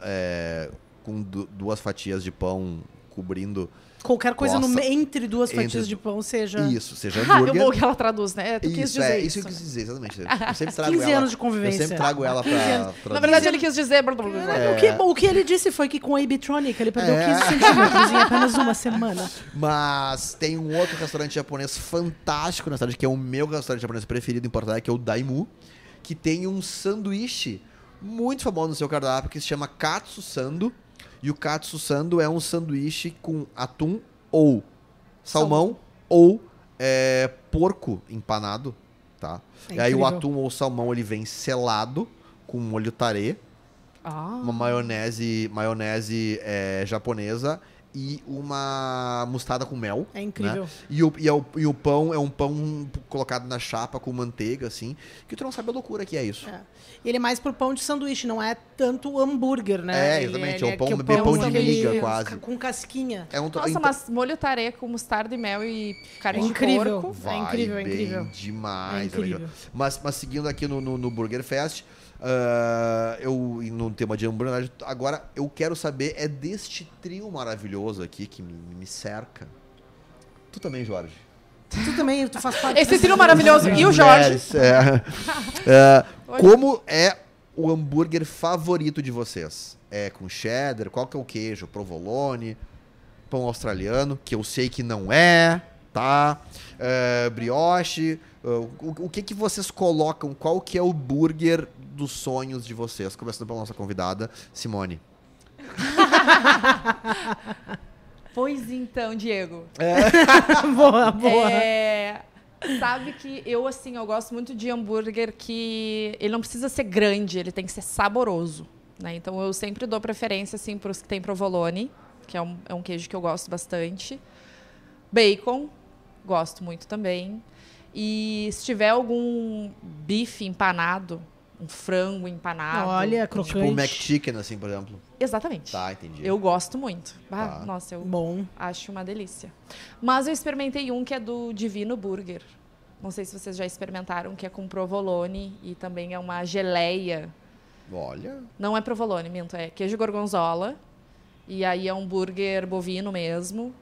[SPEAKER 2] é, com du- duas fatias de pão cobrindo
[SPEAKER 1] Qualquer coisa no entre duas
[SPEAKER 2] Entre
[SPEAKER 1] fatias de pão seja
[SPEAKER 2] isso, seja
[SPEAKER 4] Ah,
[SPEAKER 2] hambúrguer.
[SPEAKER 4] o bom que ela traduz, né? É, Tu quis
[SPEAKER 2] isso,
[SPEAKER 4] dizer
[SPEAKER 2] é,
[SPEAKER 4] isso.
[SPEAKER 2] isso que eu quis dizer, exatamente. Eu sempre trago
[SPEAKER 1] 15
[SPEAKER 2] ela,
[SPEAKER 1] anos de convivência.
[SPEAKER 2] Eu sempre trago ela
[SPEAKER 1] 15
[SPEAKER 2] pra,
[SPEAKER 4] Na verdade, ele quis dizer...
[SPEAKER 2] É.
[SPEAKER 1] O, que, o que ele disse foi que com a Ibitronic ele perdeu
[SPEAKER 2] É.
[SPEAKER 1] 15 centímetros em apenas uma semana.
[SPEAKER 2] Mas tem um outro restaurante japonês fantástico na cidade, que é o meu restaurante japonês preferido em Porto Alegre, que é o Daimu, que tem um sanduíche muito famoso no seu cardápio, que se chama Katsu Sando. E o Katsu Sando é um sanduíche com atum ou salmão ou é, porco empanado, tá?
[SPEAKER 1] É
[SPEAKER 2] e aí o atum ou salmão ele vem selado com molho tarê,
[SPEAKER 4] Ah.
[SPEAKER 2] uma maionese, maionese é, japonesa e uma mostarda com mel.
[SPEAKER 1] É incrível.
[SPEAKER 2] né? E, o, e, é o, e o pão é um pão colocado na chapa com manteiga, assim, que tu não sabe a loucura que é isso.
[SPEAKER 1] É. Ele é mais pro pão de sanduíche, não é tanto hambúrguer, né?
[SPEAKER 2] É, exatamente,
[SPEAKER 1] ele
[SPEAKER 2] é o pão-
[SPEAKER 1] que
[SPEAKER 2] bem pão
[SPEAKER 4] de
[SPEAKER 2] miga, quase.
[SPEAKER 1] Com casquinha.
[SPEAKER 2] É um
[SPEAKER 4] Nossa,
[SPEAKER 2] então-
[SPEAKER 4] mas molho tarê com mostarda e mel e carne
[SPEAKER 1] É
[SPEAKER 4] de
[SPEAKER 1] incrível.
[SPEAKER 4] porco.
[SPEAKER 2] Vai
[SPEAKER 1] É incrível, é
[SPEAKER 2] bem
[SPEAKER 1] incrível.
[SPEAKER 2] demais.
[SPEAKER 1] É
[SPEAKER 2] é
[SPEAKER 1] incrível.
[SPEAKER 2] Mas, mas seguindo aqui no, no, no Burger Fest, ah, eu no tema de hambúrguer, agora eu quero saber é deste trio maravilhoso aqui que me, me cerca. Tu também, Jorge.
[SPEAKER 1] Tu também, tu faz parte
[SPEAKER 4] Esse
[SPEAKER 1] desse-
[SPEAKER 4] trio maravilhoso. E o Jorge?
[SPEAKER 2] É. É, como é o hambúrguer favorito de vocês? É com cheddar? Qual que é o queijo? Provolone? Pão australiano? Que eu sei que não é, tá? É, brioche? é, O, o que que vocês colocam? Qual que é o burger dos sonhos de vocês? Começando pela nossa convidada, Simone.
[SPEAKER 4] Pois então, Diego.
[SPEAKER 1] boa, boa.
[SPEAKER 4] É, sabe que eu, assim, eu gosto muito de hambúrguer que ele não precisa ser grande, ele tem que ser saboroso. Né? Então eu sempre dou preferência, assim, para os que tem provolone, que é um, é um queijo que eu gosto bastante. Bacon, gosto muito também. E se tiver algum bife empanado, um frango empanado.
[SPEAKER 1] Olha,
[SPEAKER 2] Tipo
[SPEAKER 1] crocante.
[SPEAKER 2] McChicken, assim, por exemplo.
[SPEAKER 4] Exatamente.
[SPEAKER 2] Tá, entendi.
[SPEAKER 4] Eu gosto muito. Ah,
[SPEAKER 2] Tá.
[SPEAKER 4] Nossa, eu
[SPEAKER 1] Bom.
[SPEAKER 4] Acho uma delícia. Mas eu experimentei um que é do Divino Burger. Não sei se vocês já experimentaram, que é com provolone e também é uma geleia.
[SPEAKER 2] Olha.
[SPEAKER 4] Não é provolone, minto, é queijo gorgonzola. E aí é um burger bovino mesmo,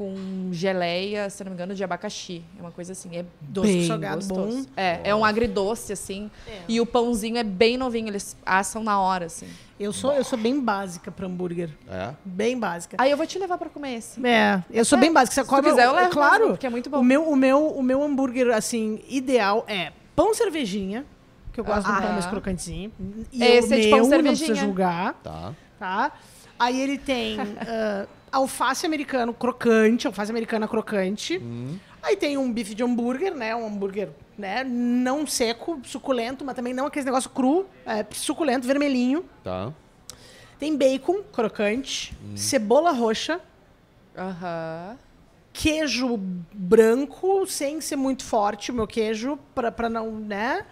[SPEAKER 4] com geleia, se não me engano, de abacaxi. É uma coisa assim, é
[SPEAKER 1] Doce
[SPEAKER 4] bem
[SPEAKER 1] salgado
[SPEAKER 4] gostoso.
[SPEAKER 1] bom.
[SPEAKER 4] É, é um agridoce, assim. E o pãozinho é bem novinho, eles assam na hora, assim.
[SPEAKER 1] Eu sou, eu sou bem básica pra hambúrguer.
[SPEAKER 2] É?
[SPEAKER 1] Bem básica.
[SPEAKER 4] Aí eu vou te levar pra comer esse.
[SPEAKER 1] É, eu sou bem básica. Você
[SPEAKER 4] Se tu
[SPEAKER 1] come-
[SPEAKER 4] quiser, eu levo
[SPEAKER 1] Claro.
[SPEAKER 4] porque é muito bom.
[SPEAKER 1] O meu, o, meu, o meu hambúrguer, assim, ideal é pão cervejinha, que eu gosto de um pão mais crocantezinho. E
[SPEAKER 4] Esse
[SPEAKER 1] o
[SPEAKER 4] é de pão
[SPEAKER 1] meu, não
[SPEAKER 4] cervejinha.
[SPEAKER 1] precisa julgar,
[SPEAKER 2] Tá.
[SPEAKER 1] tá? Aí ele tem ah, alface americano crocante, alface americana crocante.
[SPEAKER 2] Hum.
[SPEAKER 1] Aí tem um bife de hambúrguer, né? Um hambúrguer, né? Não seco, suculento, mas também não aquele negócio cru, é, suculento, vermelhinho.
[SPEAKER 2] Tá.
[SPEAKER 1] Tem bacon crocante,
[SPEAKER 2] Hum.
[SPEAKER 1] cebola roxa,
[SPEAKER 4] Aham.
[SPEAKER 1] queijo branco, sem ser muito forte o meu queijo, pra, pra não, né?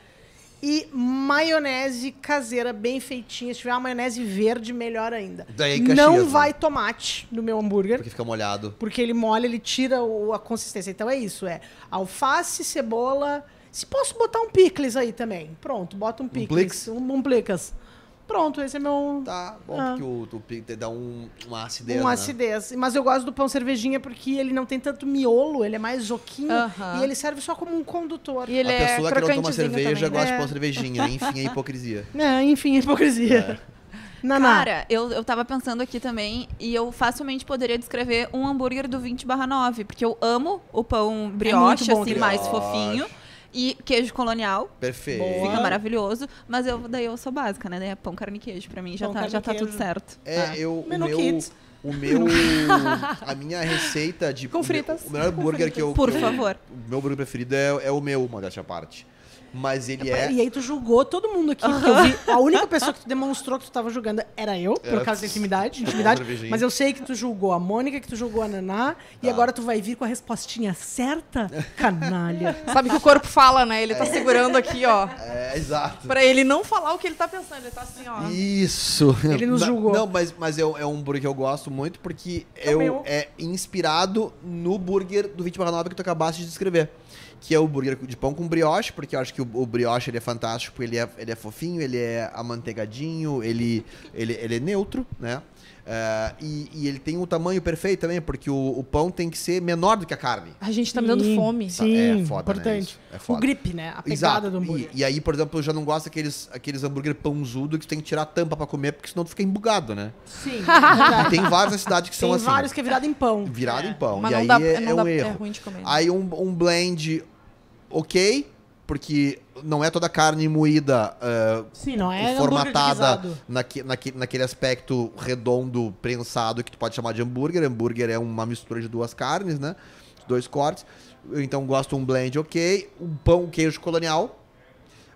[SPEAKER 1] E maionese caseira bem feitinha. Se tiver uma maionese verde, melhor ainda.
[SPEAKER 2] Daí Caxias,
[SPEAKER 1] não
[SPEAKER 2] né?
[SPEAKER 1] vai tomate no meu hambúrguer,
[SPEAKER 2] Porque fica molhado.
[SPEAKER 1] porque ele molha, ele tira o- a consistência. Então é isso, é alface, cebola... Se posso botar um picles aí também. Pronto, bota um picles.
[SPEAKER 2] plix?
[SPEAKER 1] Um, um picles. Pronto, esse é meu.
[SPEAKER 2] Tá, bom,
[SPEAKER 1] Ah.
[SPEAKER 2] porque o, o pi- dá um, uma acidez,
[SPEAKER 1] Um
[SPEAKER 2] né?
[SPEAKER 1] acidez. Mas eu gosto do pão cervejinha porque ele não tem tanto miolo, ele é mais joquinho
[SPEAKER 4] Aham.
[SPEAKER 1] e ele serve só como um condutor.
[SPEAKER 4] E ele
[SPEAKER 2] a
[SPEAKER 4] é
[SPEAKER 2] pessoa que não toma cerveja
[SPEAKER 4] também, né?
[SPEAKER 2] gosta
[SPEAKER 1] É.
[SPEAKER 2] de pão cervejinha. Enfim, é hipocrisia.
[SPEAKER 1] É, enfim, hipocrisia. Naná.
[SPEAKER 3] Cara, eu, eu tava pensando aqui também e eu facilmente poderia descrever um hambúrguer do 20 9, porque eu amo o pão brioche,
[SPEAKER 1] bom
[SPEAKER 3] assim,
[SPEAKER 1] aquele
[SPEAKER 3] mais
[SPEAKER 2] brioche.
[SPEAKER 3] fofinho. E queijo colonial,
[SPEAKER 2] Perfeito.
[SPEAKER 1] Boa.
[SPEAKER 3] fica maravilhoso. Mas eu, daí eu sou básica, né? Daí é pão, carne e queijo. Pra mim já
[SPEAKER 1] Pão,
[SPEAKER 3] tá, já tá tudo certo.
[SPEAKER 2] É,
[SPEAKER 3] Ah.
[SPEAKER 2] eu, o meu,
[SPEAKER 1] Kids.
[SPEAKER 2] o meu, a minha receita de
[SPEAKER 4] Com
[SPEAKER 2] o meu-
[SPEAKER 4] fritas.
[SPEAKER 2] O melhor hambúrguer que eu,
[SPEAKER 3] Por
[SPEAKER 2] que eu-
[SPEAKER 3] favor.
[SPEAKER 2] o meu hambúrguer preferido é, é o meu, modéstia à parte. Mas ele é
[SPEAKER 1] E aí tu julgou todo mundo aqui, porque eu vi, a única pessoa que tu demonstrou que tu tava julgando era eu, por
[SPEAKER 2] Era-
[SPEAKER 1] causa da intimidade, intimidade. Mas eu sei que tu julgou a Mônica, que tu julgou a Naná, e
[SPEAKER 2] Tá.
[SPEAKER 1] agora tu vai vir com a respostinha certa? Canalha.
[SPEAKER 4] Sabe que o corpo fala, né? Ele tá segurando aqui, ó.
[SPEAKER 2] é exato.
[SPEAKER 4] Pra ele não falar o que ele tá pensando. Ele tá assim, ó.
[SPEAKER 2] Isso.
[SPEAKER 1] Ele nos
[SPEAKER 2] Na-
[SPEAKER 1] julgou.
[SPEAKER 2] Não, mas, mas é, é um hambúrguer que eu gosto muito porque
[SPEAKER 1] É
[SPEAKER 2] eu, é inspirado no burger do 20 9 que tu acabaste de descrever. Que é o burger de pão com brioche, porque eu acho que o, o brioche ele é fantástico, ele é, ele é fofinho, ele é amanteigadinho, ele, ele, ele é neutro, né? É, e, e ele tem um tamanho perfeito também, porque o, o pão tem que ser menor do que a carne.
[SPEAKER 4] A gente tá me dando
[SPEAKER 1] Sim,
[SPEAKER 4] fome.
[SPEAKER 1] Sim,
[SPEAKER 2] É foda, né,
[SPEAKER 1] importante.
[SPEAKER 2] isso. É
[SPEAKER 1] o
[SPEAKER 2] foda.
[SPEAKER 1] grip, né? A pegada
[SPEAKER 2] Exato.
[SPEAKER 1] do hambúrguer.
[SPEAKER 2] E, e aí, por exemplo, eu já não gosto daqueles aqueles hambúrguer pãozudo que tu tem que tirar a tampa pra comer, porque senão tu fica embugado, né?
[SPEAKER 1] Sim,
[SPEAKER 2] E tem várias na cidade que são
[SPEAKER 1] Tem
[SPEAKER 2] assim.
[SPEAKER 1] vários que é virado em pão.
[SPEAKER 2] Virado
[SPEAKER 1] É.
[SPEAKER 2] em pão.
[SPEAKER 4] Mas
[SPEAKER 2] e
[SPEAKER 4] não
[SPEAKER 2] aí
[SPEAKER 4] dá,
[SPEAKER 2] é,
[SPEAKER 4] não
[SPEAKER 2] é
[SPEAKER 4] dá,
[SPEAKER 2] um
[SPEAKER 4] é
[SPEAKER 2] erro.
[SPEAKER 4] ruim de comer.
[SPEAKER 2] Aí um, um blend ok, porque não é toda carne moída ah,
[SPEAKER 1] Sim, não é
[SPEAKER 2] formatada naque, naque, naquele aspecto redondo, prensado, que tu pode chamar de hambúrguer. Hambúrguer é uma mistura de duas carnes, né? Dois cortes. Então gosto um blend ok. Um pão queijo colonial.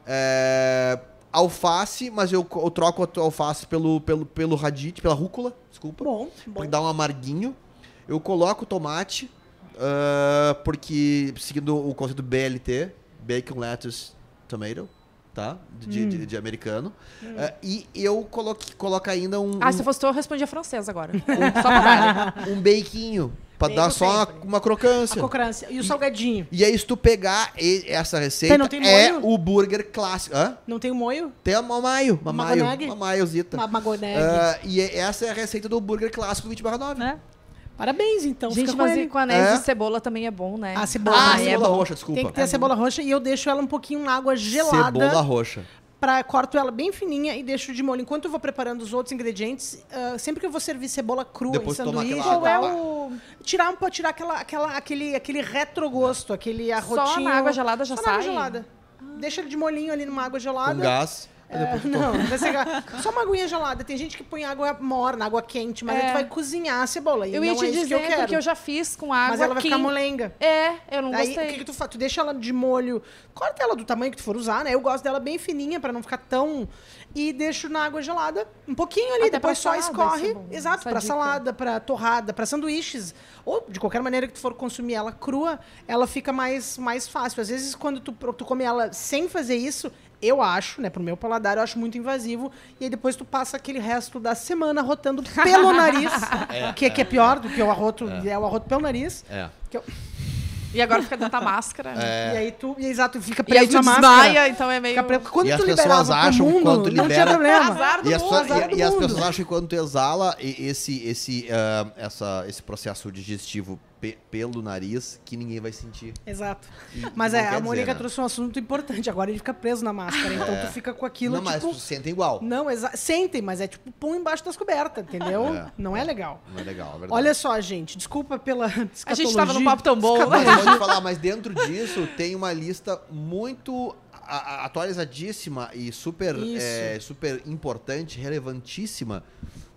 [SPEAKER 2] É, alface, mas eu, eu troco a alface pelo, pelo, pelo radite, pela rúcula, desculpa.
[SPEAKER 1] Bom, bom.
[SPEAKER 2] Porque dá um amarguinho. Eu coloco tomate, ah, porque seguindo o conceito BLT, Bacon, Lettuce, Tomato, tá? De,
[SPEAKER 1] Hum.
[SPEAKER 2] de- de americano. Ah, e eu coloco, coloco ainda um,
[SPEAKER 4] Ah,
[SPEAKER 2] um,
[SPEAKER 4] se fosse tu, eu respondia francês agora. Só pra
[SPEAKER 2] um baconho, pra dar só uma, uma
[SPEAKER 1] A
[SPEAKER 2] crocância.
[SPEAKER 1] E o salgadinho.
[SPEAKER 2] E aí, se tu pegar e- essa receita,
[SPEAKER 1] não tem
[SPEAKER 2] é
[SPEAKER 1] molho?
[SPEAKER 2] o burger clássico. Hã?
[SPEAKER 1] Não tem o moio?
[SPEAKER 2] Tem uma maio, uma maio, uma maiozita.
[SPEAKER 1] Uma magoneg.
[SPEAKER 2] Ah, e essa é a receita do burger clássico 20 9.
[SPEAKER 3] Né?
[SPEAKER 1] Parabéns, então.
[SPEAKER 4] Gente,
[SPEAKER 1] fica com
[SPEAKER 4] mas com anéis
[SPEAKER 2] É?
[SPEAKER 4] de cebola também é bom, né?
[SPEAKER 1] A cebola.
[SPEAKER 2] Ah,
[SPEAKER 1] é
[SPEAKER 2] cebola
[SPEAKER 1] bom.
[SPEAKER 2] roxa, desculpa.
[SPEAKER 1] Tem que ter a cebola roxa e eu deixo ela um pouquinho na água gelada.
[SPEAKER 2] Cebola roxa.
[SPEAKER 1] Pra, corto ela bem fininha e deixo de molho. Enquanto eu vou preparando os outros ingredientes, ah, sempre que eu vou servir cebola crua
[SPEAKER 2] Depois
[SPEAKER 1] em sanduíche,
[SPEAKER 2] aquela
[SPEAKER 4] Qual é o...
[SPEAKER 1] tirar um pouco, tirar aquela, aquela, aquele, aquele retrogosto, aquele arrotinho.
[SPEAKER 4] na água gelada já
[SPEAKER 1] Só na água
[SPEAKER 4] sai?
[SPEAKER 1] gelada. Deixa ele de molhinho ali numa água gelada.
[SPEAKER 2] Com gás.
[SPEAKER 1] É, não, só uma aguinha gelada. Tem gente que põe água morna, água quente, mas
[SPEAKER 4] É.
[SPEAKER 1] aí tu vai cozinhar a cebola.
[SPEAKER 4] Eu ia te
[SPEAKER 1] é
[SPEAKER 4] dizer,
[SPEAKER 1] que eu quero.
[SPEAKER 4] porque eu já fiz com água
[SPEAKER 1] Mas ela vai ficar molenga.
[SPEAKER 4] É, eu não
[SPEAKER 1] Aí,
[SPEAKER 4] gostei.
[SPEAKER 1] o que, que tu faz? Tu deixa ela de molho, corta ela do tamanho que tu for usar, né? Eu gosto dela bem fininha pra não ficar tão. E deixo na água gelada, um pouquinho ali,
[SPEAKER 4] Até
[SPEAKER 1] depois só
[SPEAKER 4] salada,
[SPEAKER 1] escorre.
[SPEAKER 4] é bom.
[SPEAKER 1] Exato,
[SPEAKER 4] dica.
[SPEAKER 1] salada, pra torrada, pra sanduíches. Ou de qualquer maneira que tu for consumir ela crua, ela fica mais, mais fácil. Às vezes, quando tu, tu come ela sem fazer isso, eu acho, né, pro meu paladar, eu acho muito invasivo. E aí depois tu passa aquele resto da semana rotando pelo nariz, que, que é pior do que o arroto, é, o arroto pelo nariz.
[SPEAKER 2] É.
[SPEAKER 1] que eu-
[SPEAKER 4] E agora fica dentro da máscara.
[SPEAKER 1] E aí tu, e exato, fica
[SPEAKER 4] E aí tu
[SPEAKER 1] na máscara.
[SPEAKER 4] desmaia, então é meio...
[SPEAKER 1] Fica preso. Quando
[SPEAKER 2] E
[SPEAKER 1] tu
[SPEAKER 2] as pessoas acham
[SPEAKER 1] mundo,
[SPEAKER 2] quando tu
[SPEAKER 1] não tinha
[SPEAKER 2] libera-
[SPEAKER 1] problema.
[SPEAKER 4] Azar do
[SPEAKER 2] E as,
[SPEAKER 4] mundo,
[SPEAKER 2] pessoas-
[SPEAKER 1] azar
[SPEAKER 2] e-
[SPEAKER 1] do
[SPEAKER 2] e as pessoas acham que quando tu exala esse, esse, ah, essa, esse processo digestivo pe- pelo nariz, que ninguém vai sentir.
[SPEAKER 1] Exato.
[SPEAKER 2] E
[SPEAKER 1] Mas é, a
[SPEAKER 2] dizer,
[SPEAKER 1] Mônica
[SPEAKER 2] né?
[SPEAKER 1] trouxe um assunto importante. Agora ele fica preso na máscara. Então tu fica com aquilo,
[SPEAKER 2] Não, mas
[SPEAKER 1] tipo...
[SPEAKER 2] tu sente igual.
[SPEAKER 1] Não, sentem, mas é tipo pão embaixo das cobertas, entendeu?
[SPEAKER 2] É.
[SPEAKER 1] Não é legal.
[SPEAKER 2] Não é legal, é verdade.
[SPEAKER 1] Olha só, gente, desculpa pela
[SPEAKER 4] A gente tava num papo tão bom.
[SPEAKER 2] Mas te falar, mas dentro disso tem uma lista muito a- a- atualizadíssima e super, é, super importante, relevantíssima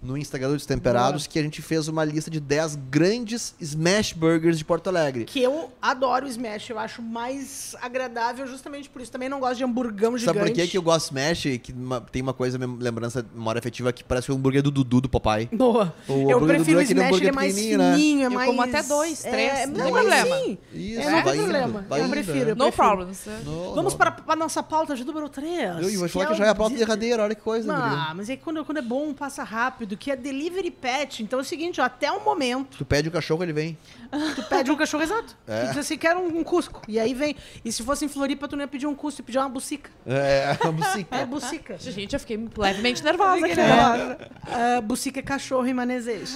[SPEAKER 2] no Instagram dos Temperados, que a gente fez uma lista de 10 grandes smash burgers de Porto Alegre.
[SPEAKER 1] Que eu adoro o Smash, eu acho mais agradável justamente por isso. Também não gosto de hamburgão gigante.
[SPEAKER 2] Sabe por que, que eu gosto de Smash? Que uma- tem uma coisa, mem- lembrança, memória afetiva, que parece o hambúrguer do Dudu do papai.
[SPEAKER 1] Boa.
[SPEAKER 2] O
[SPEAKER 1] eu
[SPEAKER 2] do
[SPEAKER 1] prefiro o
[SPEAKER 2] é
[SPEAKER 1] Smash, ele é mais
[SPEAKER 2] né?
[SPEAKER 1] fininho, é
[SPEAKER 4] Eu
[SPEAKER 1] mais...
[SPEAKER 4] como até dois, três,
[SPEAKER 1] é,
[SPEAKER 4] não tem problema.
[SPEAKER 1] sim.
[SPEAKER 2] Isso,
[SPEAKER 1] é, não tem
[SPEAKER 2] indo,
[SPEAKER 1] problema.
[SPEAKER 2] vai
[SPEAKER 1] eu
[SPEAKER 2] indo,
[SPEAKER 1] prefiro.
[SPEAKER 2] é.
[SPEAKER 1] eu
[SPEAKER 4] No
[SPEAKER 1] prefiro.
[SPEAKER 4] problems. né?
[SPEAKER 2] No-
[SPEAKER 1] Vamos
[SPEAKER 2] no-
[SPEAKER 1] para a nossa pauta de número 3.
[SPEAKER 2] Eu, vou falar que já é a pauta derradeira, olha que coisa,
[SPEAKER 1] Ah, mas é que quando, quando é bom, passa rápido. Rápido, que é delivery pet. Então é o seguinte, ó, até o momento,
[SPEAKER 2] Tu pede o cachorro, ele vem.
[SPEAKER 1] tu pede um cachorro exato.
[SPEAKER 2] É.
[SPEAKER 1] Tu diz assim, quero um, um cusco. E aí vem. E se fosse em Floripa, tu não ia pedir um cusco, tu ia pedir uma bucica.
[SPEAKER 2] É, a bucica.
[SPEAKER 1] É bucica.
[SPEAKER 4] Gente, eu fiquei levemente nervosa aqui.
[SPEAKER 1] É, bucica é cachorro em manezejo.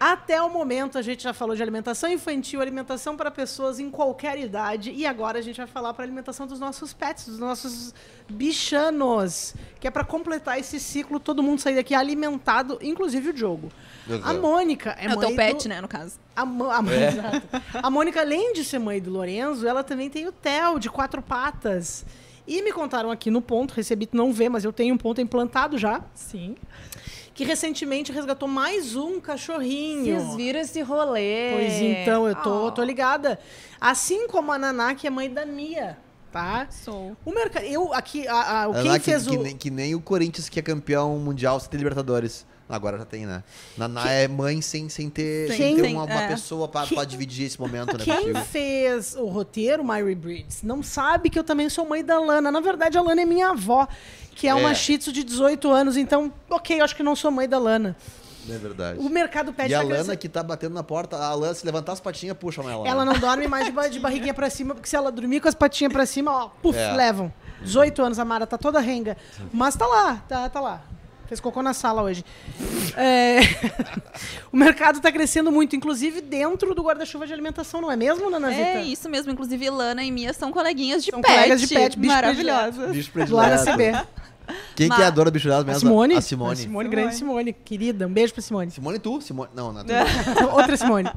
[SPEAKER 1] Até o momento, a gente já falou de alimentação infantil, alimentação para pessoas em qualquer idade. E agora a gente vai falar para alimentação dos nossos pets, dos nossos bichanos. Que é para completar esse ciclo, todo mundo sair daqui alimentado, inclusive o Diogo. A. Mônica é,
[SPEAKER 3] É o
[SPEAKER 1] mãe
[SPEAKER 3] teu pet,
[SPEAKER 1] do...
[SPEAKER 3] né, no caso.
[SPEAKER 1] A, Mo- a,
[SPEAKER 2] É.
[SPEAKER 1] Exato. A Mônica, além de ser mãe do Lorenzo, ela também tem o Theo, de quatro patas. E me contaram aqui no ponto, recebi, tu não vê, mas eu tenho um ponto implantado já,
[SPEAKER 4] Sim.
[SPEAKER 1] Que recentemente resgatou mais um cachorrinho.
[SPEAKER 4] Vocês viram esse rolê?
[SPEAKER 1] Pois então, eu tô,
[SPEAKER 4] Oh.
[SPEAKER 1] tô ligada. Assim como a Naná, que é mãe da Mia, tá?
[SPEAKER 3] Sou.
[SPEAKER 1] O mercado. Eu aqui, a, a, o quem
[SPEAKER 2] lá
[SPEAKER 1] fez
[SPEAKER 2] que, que
[SPEAKER 1] o.
[SPEAKER 2] nem, que nem o Corinthians, que é campeão mundial sem Libertadores. Agora já tem, né? Naná é mãe sem, sem ter,
[SPEAKER 1] Sem-
[SPEAKER 2] ter uma, uma
[SPEAKER 3] é.
[SPEAKER 2] pessoa pra,
[SPEAKER 1] Que-
[SPEAKER 2] pra dividir esse momento, né?
[SPEAKER 1] Quem
[SPEAKER 2] contigo.
[SPEAKER 1] fez o roteiro, Myri Breeds, não sabe que eu também sou mãe da Lana. Na verdade, a Lana é minha avó, que é, uma
[SPEAKER 2] É.
[SPEAKER 1] shih tzu de 18 anos. Então, ok, eu acho que não sou mãe da Lana.
[SPEAKER 2] É verdade.
[SPEAKER 1] O mercado pet
[SPEAKER 2] E a Lana que tá batendo na porta, a Lana, se levantar as patinhas, puxam ela.
[SPEAKER 1] Ela
[SPEAKER 2] né?
[SPEAKER 1] não dorme mais de, ba- de barriguinha pra cima, porque se ela dormir com as patinhas pra cima, ó, puf,
[SPEAKER 2] É.
[SPEAKER 1] levam. 18 anos, a Mara tá toda renga. Mas tá lá, tá, tá lá. Fez cocô na sala hoje. É, o mercado tá crescendo muito, inclusive dentro do guarda-chuva de alimentação, não é mesmo, Nanazita?
[SPEAKER 3] É isso mesmo. Inclusive, Lana e Mia são coleguinhas de
[SPEAKER 1] São
[SPEAKER 3] pet.
[SPEAKER 1] colegas de pet, bicho
[SPEAKER 3] Maravilhosas.
[SPEAKER 2] Bicho
[SPEAKER 1] da
[SPEAKER 2] predileto.
[SPEAKER 1] CB.
[SPEAKER 2] Quem que é a dona do bicho dela
[SPEAKER 1] A
[SPEAKER 2] mesmo?
[SPEAKER 1] Simone?
[SPEAKER 2] A Simone.
[SPEAKER 1] A Simone, grande Simone. Querida, um beijo pra Simone.
[SPEAKER 2] Simone tu? Simone... Não, não. é tu.
[SPEAKER 1] Outra Simone.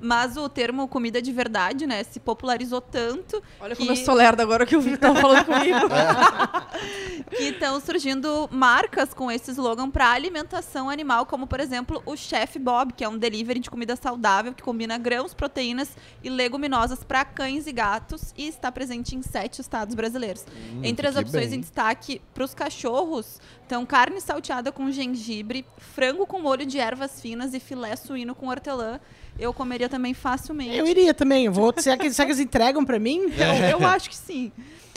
[SPEAKER 3] Mas o termo comida de verdade, né, se popularizou tanto
[SPEAKER 4] Olha
[SPEAKER 3] que
[SPEAKER 4] como eu sou lerda agora que o Vitor tava falando comigo.
[SPEAKER 3] que estão surgindo marcas com esse slogan para alimentação animal, como por exemplo o Chef Bob, que é um delivery de comida saudável que combina grãos, proteínas e leguminosas para cães e gatos e está presente em sete estados brasileiros. Entre as opções
[SPEAKER 2] bem.
[SPEAKER 3] em destaque para os cachorros cachorros estão carne salteada com gengibre, frango com molho de ervas finas e filé suíno com hortelã. Eu comeria também facilmente.
[SPEAKER 1] Eu iria também. Eu vou, será, que, será que eles entregam pra mim?
[SPEAKER 3] Eu, eu acho que sim.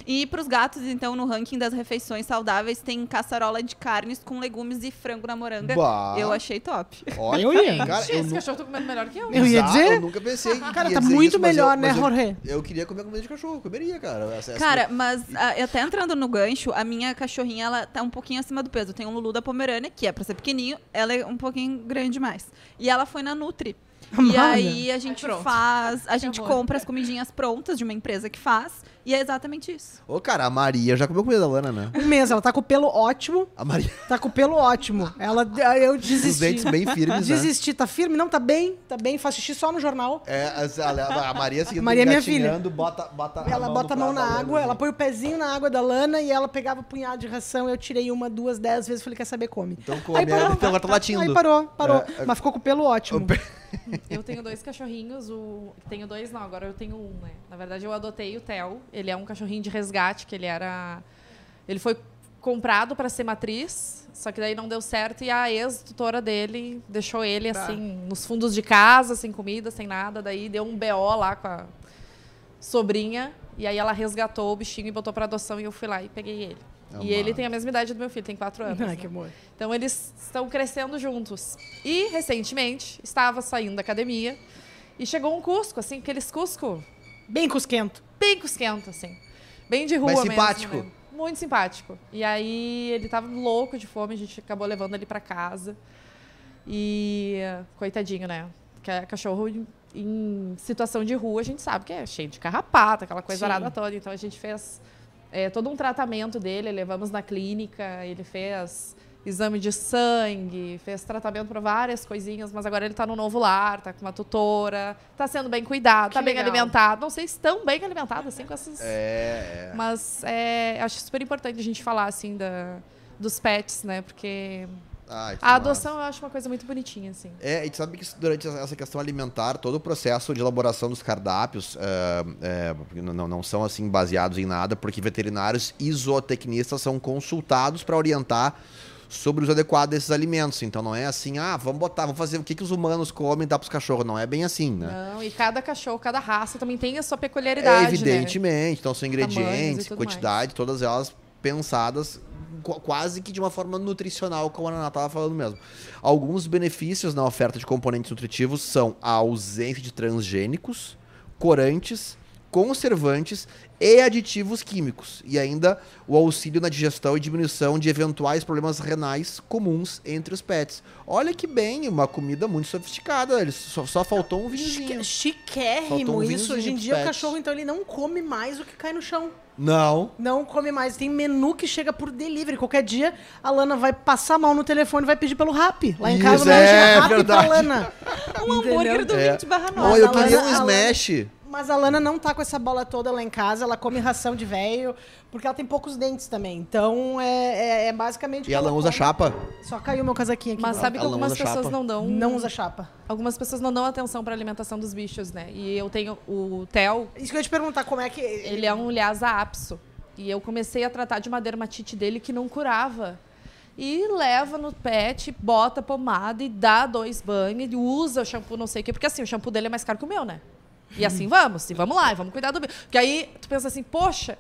[SPEAKER 3] E para os gatos, então, no ranking das refeições saudáveis, tem caçarola de carnes com legumes e frango na moranga.
[SPEAKER 2] Bah.
[SPEAKER 3] Eu achei top.
[SPEAKER 2] Olha,
[SPEAKER 1] Eu ia.
[SPEAKER 2] Cara, eu,
[SPEAKER 4] Esse
[SPEAKER 2] nu-
[SPEAKER 4] cachorro tá comendo melhor que eu.
[SPEAKER 1] Eu ia dizer.
[SPEAKER 2] Eu nunca pensei que
[SPEAKER 1] Cara, tá muito
[SPEAKER 2] isso,
[SPEAKER 1] melhor,
[SPEAKER 2] eu-
[SPEAKER 1] né,
[SPEAKER 2] mas eu-
[SPEAKER 1] Jorge?
[SPEAKER 2] Eu, queria comer comida de cachorro, eu comeria, cara. Essa- essa-
[SPEAKER 3] Cara, mas ah, até entrando no gancho, a minha cachorrinha, ela tá um pouquinho acima do peso. Tem um Lulu da Pomerânia, que é pra ser pequenininho, ela é um pouquinho grande demais. E ela foi na Nutri. E
[SPEAKER 1] Amada.
[SPEAKER 3] aí a gente
[SPEAKER 4] pronto.
[SPEAKER 3] faz, a gente compra as comidinhas prontas de uma empresa que faz, e é exatamente isso.
[SPEAKER 2] Ô, cara, a Maria já comeu comida da Lana, né?
[SPEAKER 1] Um mês, ela tá com o pelo ótimo.
[SPEAKER 2] A Maria,
[SPEAKER 1] Tá com o pelo ótimo. Ela, eu
[SPEAKER 2] os
[SPEAKER 1] desisti.
[SPEAKER 2] dentes bem firmes, né?
[SPEAKER 1] Desisti, tá firme? Não, tá bem, tá bem. Faz xixi só no jornal.
[SPEAKER 2] É, a, a- a Maria seguindo
[SPEAKER 1] Maria é minha
[SPEAKER 2] engatinhando, bota, bota
[SPEAKER 1] Ela bota a mão na água,
[SPEAKER 2] Lana,
[SPEAKER 1] ela põe o pezinho na água da lana e ela pegava o punhado de ração. Eu tirei uma, duas, dez vezes. Falei, quer saber, come.
[SPEAKER 2] Então come,
[SPEAKER 1] Aí parou.
[SPEAKER 2] então agora tá latindo.
[SPEAKER 1] Aí parou, parou.
[SPEAKER 2] É, é-
[SPEAKER 1] Mas ficou com o pelo ótimo.
[SPEAKER 2] O pe-
[SPEAKER 4] Eu tenho dois cachorrinhos, o... tenho dois não, agora eu tenho um, né? Na verdade eu adotei o Theo, ele é um cachorrinho de resgate, que ele era... Ele foi comprado para ser matriz, só que daí não deu certo e a ex-tutora dele deixou ele,
[SPEAKER 1] Tá.
[SPEAKER 4] assim, nos fundos de casa, sem comida, sem nada, daí deu um BO lá com a sobrinha, e aí ela resgatou o bichinho e botou para adoção e eu fui lá e peguei ele.
[SPEAKER 2] Amado.
[SPEAKER 4] E ele tem a mesma idade do meu filho, tem quatro anos.
[SPEAKER 1] Ai,
[SPEAKER 4] né?
[SPEAKER 1] que amor.
[SPEAKER 4] Então eles estão crescendo juntos. E recentemente estava saindo da academia e chegou um Cusco, assim, aqueles Cusco
[SPEAKER 1] Bem cusquento.
[SPEAKER 4] Bem cusquento, assim. Bem de rua
[SPEAKER 2] Mas
[SPEAKER 4] mesmo.
[SPEAKER 2] simpático.
[SPEAKER 4] né? Muito simpático. E aí ele tava louco de fome, a gente acabou levando ele pra casa. E coitadinho, né? Que é cachorro em, em situação de rua, a gente sabe que é cheio de carrapata, aquela coisa
[SPEAKER 1] Sim.
[SPEAKER 4] arada toda. Então a gente fez é, todo um tratamento dele, levamos na clínica, ele fez exame de sangue, fez tratamento para várias coisinhas, mas agora ele tá no novo lar, tá com uma tutora, tá sendo bem cuidado,
[SPEAKER 1] Que
[SPEAKER 4] tá bem alimentado. Não sei se tão bem alimentado assim com essas
[SPEAKER 2] É, é.
[SPEAKER 4] mas é, acho super importante a gente falar assim da, dos pets, né? Porque
[SPEAKER 2] Ai,
[SPEAKER 4] a
[SPEAKER 2] massa.
[SPEAKER 4] adoção eu acho uma coisa muito bonitinha, assim.
[SPEAKER 2] É, e tu sabe que durante essa questão alimentar, todo o processo de elaboração dos cardápios porque não, não- não são assim baseados em nada, porque veterinários e zootecnistas são consultados para orientar sobre o uso adequado desses alimentos. Então não é assim, ah, vamos botar, vamos fazer o que, que os humanos comem e dá pros cachorros. Não é bem assim, né?
[SPEAKER 4] Não, e cada cachorro, cada raça também tem a sua
[SPEAKER 2] É,
[SPEAKER 4] peculiaridade, né?
[SPEAKER 2] evidentemente, então são ingredientes, quantidade, todas elas pensadas qu- quase que de uma forma nutricional, como a Ana estava falando mesmo. Alguns benefícios na oferta de componentes nutritivos são a ausência de transgênicos, corantes, conservantes e aditivos químicos, e ainda o auxílio na digestão e diminuição de eventuais problemas renais comuns entre os pets. Olha que bem, uma comida muito sofisticada, ele só, só faltou um vinhozinho.
[SPEAKER 1] Chiquérrimo
[SPEAKER 2] um
[SPEAKER 1] isso. Hoje em dia o
[SPEAKER 2] pros
[SPEAKER 1] cachorro, então, ele não come mais o que cai no chão.
[SPEAKER 2] Não.
[SPEAKER 1] Não come mais. Tem menu que chega por delivery. Qualquer dia a Lana vai passar mal no telefone e vai pedir pelo rap. Lá em casa
[SPEAKER 2] Isso,
[SPEAKER 1] não
[SPEAKER 2] é
[SPEAKER 1] rap
[SPEAKER 2] verdade.
[SPEAKER 1] pra Lana.
[SPEAKER 3] Um hambúrguer do
[SPEAKER 2] É.
[SPEAKER 3] 20 barra 9.
[SPEAKER 2] Olha, eu
[SPEAKER 1] a
[SPEAKER 2] queria
[SPEAKER 1] Lana-
[SPEAKER 2] um smash.
[SPEAKER 1] Mas a Lana não tá com essa bola toda lá em casa. Ela come ração de velho, porque ela tem poucos dentes também. Então é, é- é basicamente. o
[SPEAKER 2] E ela usa
[SPEAKER 1] come.
[SPEAKER 2] chapa.
[SPEAKER 1] Só caiu meu casaquinho aqui.
[SPEAKER 4] Mas sabe que
[SPEAKER 2] Ela não
[SPEAKER 4] algumas
[SPEAKER 2] usa
[SPEAKER 4] pessoas
[SPEAKER 2] chapa?
[SPEAKER 4] não dão.
[SPEAKER 1] Não usa chapa.
[SPEAKER 4] Algumas pessoas não dão atenção pra alimentação dos bichos, né? E eu tenho o Theo,
[SPEAKER 1] Isso que eu ia te perguntar, como é que.
[SPEAKER 4] ele é um Lhasa apso. E eu comecei a tratar de uma dermatite dele que não curava. E leva no pet, bota pomada e dá dois banhos, e usa o shampoo não sei o quê. Porque assim, o shampoo dele é mais caro que o meu, né? E assim vamos, e vamos lá, e vamos cuidar do bicho. Porque aí tu pensa assim, poxa,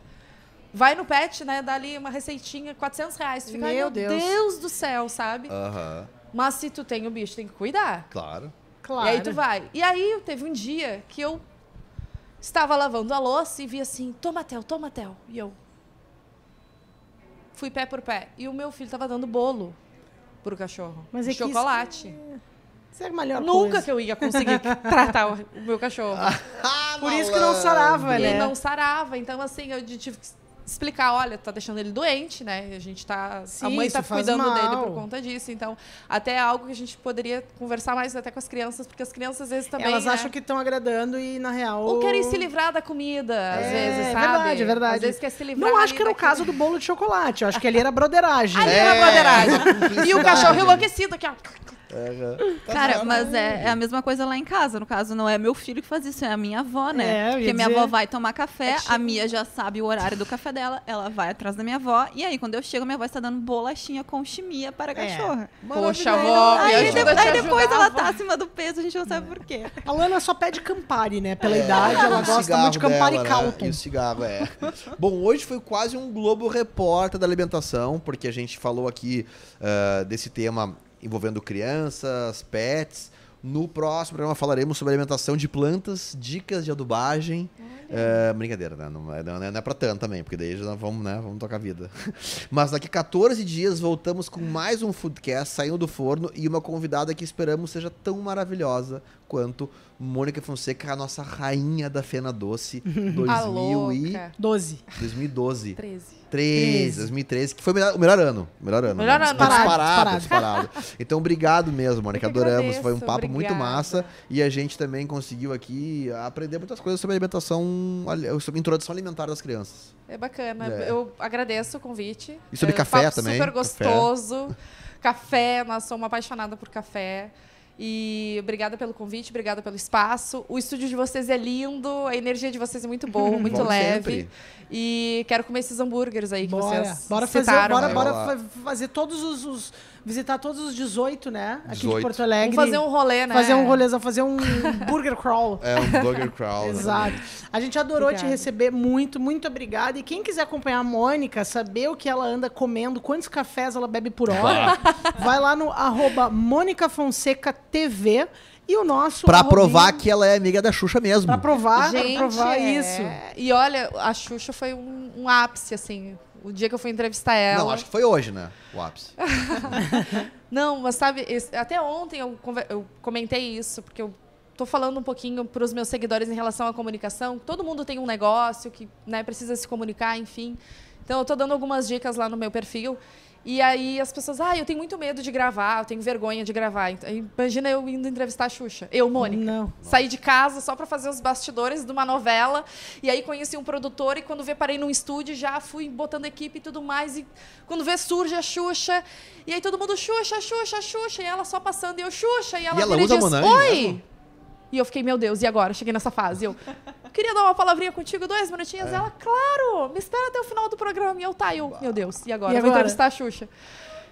[SPEAKER 4] vai no pet, né? Dá ali uma receitinha, 400 reais. Tu fica,
[SPEAKER 1] Meu
[SPEAKER 4] meu
[SPEAKER 1] Deus.
[SPEAKER 4] Deus. do céu, sabe?
[SPEAKER 2] Aham,
[SPEAKER 4] Mas se tu tem o bicho, tem que cuidar.
[SPEAKER 2] claro.
[SPEAKER 1] Claro.
[SPEAKER 4] E aí tu vai. E aí teve um dia que eu estava lavando a louça e vi assim, toma Theo, toma Theo. E eu fui pé por pé. E o meu filho tava dando bolo pro cachorro.
[SPEAKER 1] Mas
[SPEAKER 4] de
[SPEAKER 1] é que isso-
[SPEAKER 4] chocolate.
[SPEAKER 1] Isso é a melhor
[SPEAKER 4] Nunca
[SPEAKER 1] coisa.
[SPEAKER 4] que eu ia conseguir tratar o, meu cachorro.
[SPEAKER 1] Por isso que não sarava,
[SPEAKER 4] e
[SPEAKER 1] né?
[SPEAKER 4] não sarava. Então, assim, eu tive que explicar, olha, tá deixando ele doente, né? A gente tá.
[SPEAKER 1] Sim,
[SPEAKER 4] a mãe tá cuidando dele
[SPEAKER 1] mal.
[SPEAKER 4] por conta disso. Então, até é algo que a gente poderia conversar mais até com as crianças, porque as crianças às vezes também.
[SPEAKER 1] Elas
[SPEAKER 4] né?
[SPEAKER 1] acham que estão agradando e, na real.
[SPEAKER 4] Ou querem se livrar da comida, às
[SPEAKER 1] É,
[SPEAKER 4] vezes,
[SPEAKER 1] é
[SPEAKER 4] sabe?
[SPEAKER 1] verdade, é verdade.
[SPEAKER 4] Às vezes quer se livrar.
[SPEAKER 1] Não acho
[SPEAKER 4] ali
[SPEAKER 1] que era o caso do bolo de chocolate. Eu acho que ali era broderagem.
[SPEAKER 4] Ali
[SPEAKER 2] É,
[SPEAKER 4] era broderagem. E o cachorro enlouquecido aqui, ó.
[SPEAKER 3] Cara, mas é, é a mesma coisa lá em casa. No caso, não é meu filho que faz isso, é a minha avó, né?
[SPEAKER 1] É, eu ia
[SPEAKER 3] Porque minha
[SPEAKER 1] dizer.
[SPEAKER 3] avó vai tomar café,
[SPEAKER 1] É
[SPEAKER 3] a Mia já sabe o horário do café dela, ela vai atrás da minha avó, e aí quando eu chego, minha avó está dando bolachinha com chimia para a
[SPEAKER 1] É.
[SPEAKER 3] cachorra.
[SPEAKER 4] Poxa, avó,
[SPEAKER 3] Aí,
[SPEAKER 4] ajuda
[SPEAKER 3] de- aí depois ela tá acima do peso, a gente não sabe por quê.
[SPEAKER 1] A Lana só pede Campari, né?
[SPEAKER 4] É.
[SPEAKER 1] Pela idade, ela
[SPEAKER 2] E
[SPEAKER 1] gosta muito de Campari
[SPEAKER 2] dela,
[SPEAKER 1] Calton.
[SPEAKER 2] Né? E o cigarro, é. Bom, hoje foi quase um Globo Repórter da alimentação, porque a gente falou aqui ah, desse tema envolvendo crianças, pets. No próximo programa falaremos sobre alimentação de plantas, dicas de adubagem. É, brincadeira, né? Não é, não é, não é pra tanto também, porque daí já vamos, né? Vamos tocar a vida. Mas daqui 14 dias voltamos com mais um Foodcast saindo do forno e uma convidada que esperamos seja tão maravilhosa quanto Mônica Fonseca, a nossa rainha da Fena Doce
[SPEAKER 4] A
[SPEAKER 2] 2000 e...
[SPEAKER 4] louca.
[SPEAKER 1] 12.
[SPEAKER 2] 2012.
[SPEAKER 4] 13.
[SPEAKER 2] 13, 2013, que foi o melhor, o melhor ano. o Melhor ano.
[SPEAKER 4] Melhor
[SPEAKER 2] né?
[SPEAKER 4] ano.
[SPEAKER 2] Disparado,
[SPEAKER 1] Disparado,
[SPEAKER 2] disparado. Então, obrigado mesmo, Mônica. Adoramos.
[SPEAKER 4] agradeço,
[SPEAKER 2] Foi um papo muito
[SPEAKER 4] obrigada.
[SPEAKER 2] massa. E a gente também conseguiu aqui aprender muitas coisas sobre alimentação, ali- sobre introdução alimentar das crianças.
[SPEAKER 4] É bacana.
[SPEAKER 2] É.
[SPEAKER 4] Eu agradeço o convite.
[SPEAKER 2] E sobre
[SPEAKER 4] É,
[SPEAKER 2] café
[SPEAKER 4] papo
[SPEAKER 2] também,
[SPEAKER 4] Super
[SPEAKER 2] café.
[SPEAKER 4] gostoso. Café. nossa, sou uma apaixonada por café. E obrigada pelo convite, obrigada pelo espaço. O estúdio de vocês é lindo, a energia de vocês é muito boa, muito
[SPEAKER 2] Volte
[SPEAKER 4] leve.
[SPEAKER 2] sempre.
[SPEAKER 4] E quero comer esses hambúrgueres aí que
[SPEAKER 1] Bora.
[SPEAKER 4] vocês
[SPEAKER 1] Bora fazer,
[SPEAKER 4] citaram.
[SPEAKER 1] bora,
[SPEAKER 2] Vai
[SPEAKER 1] bora fa- fazer todos os, os- Visitar todos os 18, né? Aqui
[SPEAKER 2] 18.
[SPEAKER 1] de Porto Alegre.
[SPEAKER 4] Vamos fazer um rolê, né?
[SPEAKER 1] Fazer um rolezão, fazer um burger crawl.
[SPEAKER 2] É um burger crawl.
[SPEAKER 1] Exato. A gente adorou te
[SPEAKER 4] Obrigada.
[SPEAKER 1] receber muito, muito obrigada. E quem quiser acompanhar a Mônica, saber o que ela anda comendo, quantos cafés ela bebe por hora, vai lá no arroba Mônica Fonseca TV e o nosso.
[SPEAKER 2] Pra provar que ela é amiga da Xuxa mesmo.
[SPEAKER 1] Pra provar, pra
[SPEAKER 4] Gente,
[SPEAKER 1] provar
[SPEAKER 4] é.
[SPEAKER 1] isso.
[SPEAKER 4] E olha, a Xuxa foi um, um ápice, assim. O dia que eu fui entrevistar ela.
[SPEAKER 2] Não, acho que foi hoje, né? O ápice.
[SPEAKER 4] Não, mas sabe, esse- até ontem eu, eu comentei isso, porque eu tô falando um pouquinho para os meus seguidores em relação à comunicação. Todo mundo tem um negócio que né, precisa se comunicar, enfim. Então eu tô dando algumas dicas lá no meu perfil. E aí as pessoas, ah, eu tenho muito medo de gravar, eu tenho vergonha de gravar. Então, imagina eu indo entrevistar a Xuxa. Eu, Mônica.
[SPEAKER 1] Não.
[SPEAKER 4] Saí de casa só para fazer os bastidores de uma novela. E aí conheci um produtor e quando vê, parei num estúdio, já fui botando equipe e tudo mais. E quando vê, surge a Xuxa. E aí todo mundo, Xuxa, Xuxa, Xuxa. E ela só passando e eu, Xuxa. E ela,
[SPEAKER 2] E ela usa
[SPEAKER 4] diz, Oi! E eu fiquei, meu Deus, e agora? Cheguei nessa fase. Eu, queria dar uma palavrinha contigo, dois minutinhos.
[SPEAKER 2] É.
[SPEAKER 4] Ela, claro, me espera até o final do programa. E eu, tá, eu, meu Deus, e agora?
[SPEAKER 1] E
[SPEAKER 4] Eu Vou
[SPEAKER 1] agora?
[SPEAKER 4] entrevistar a Xuxa.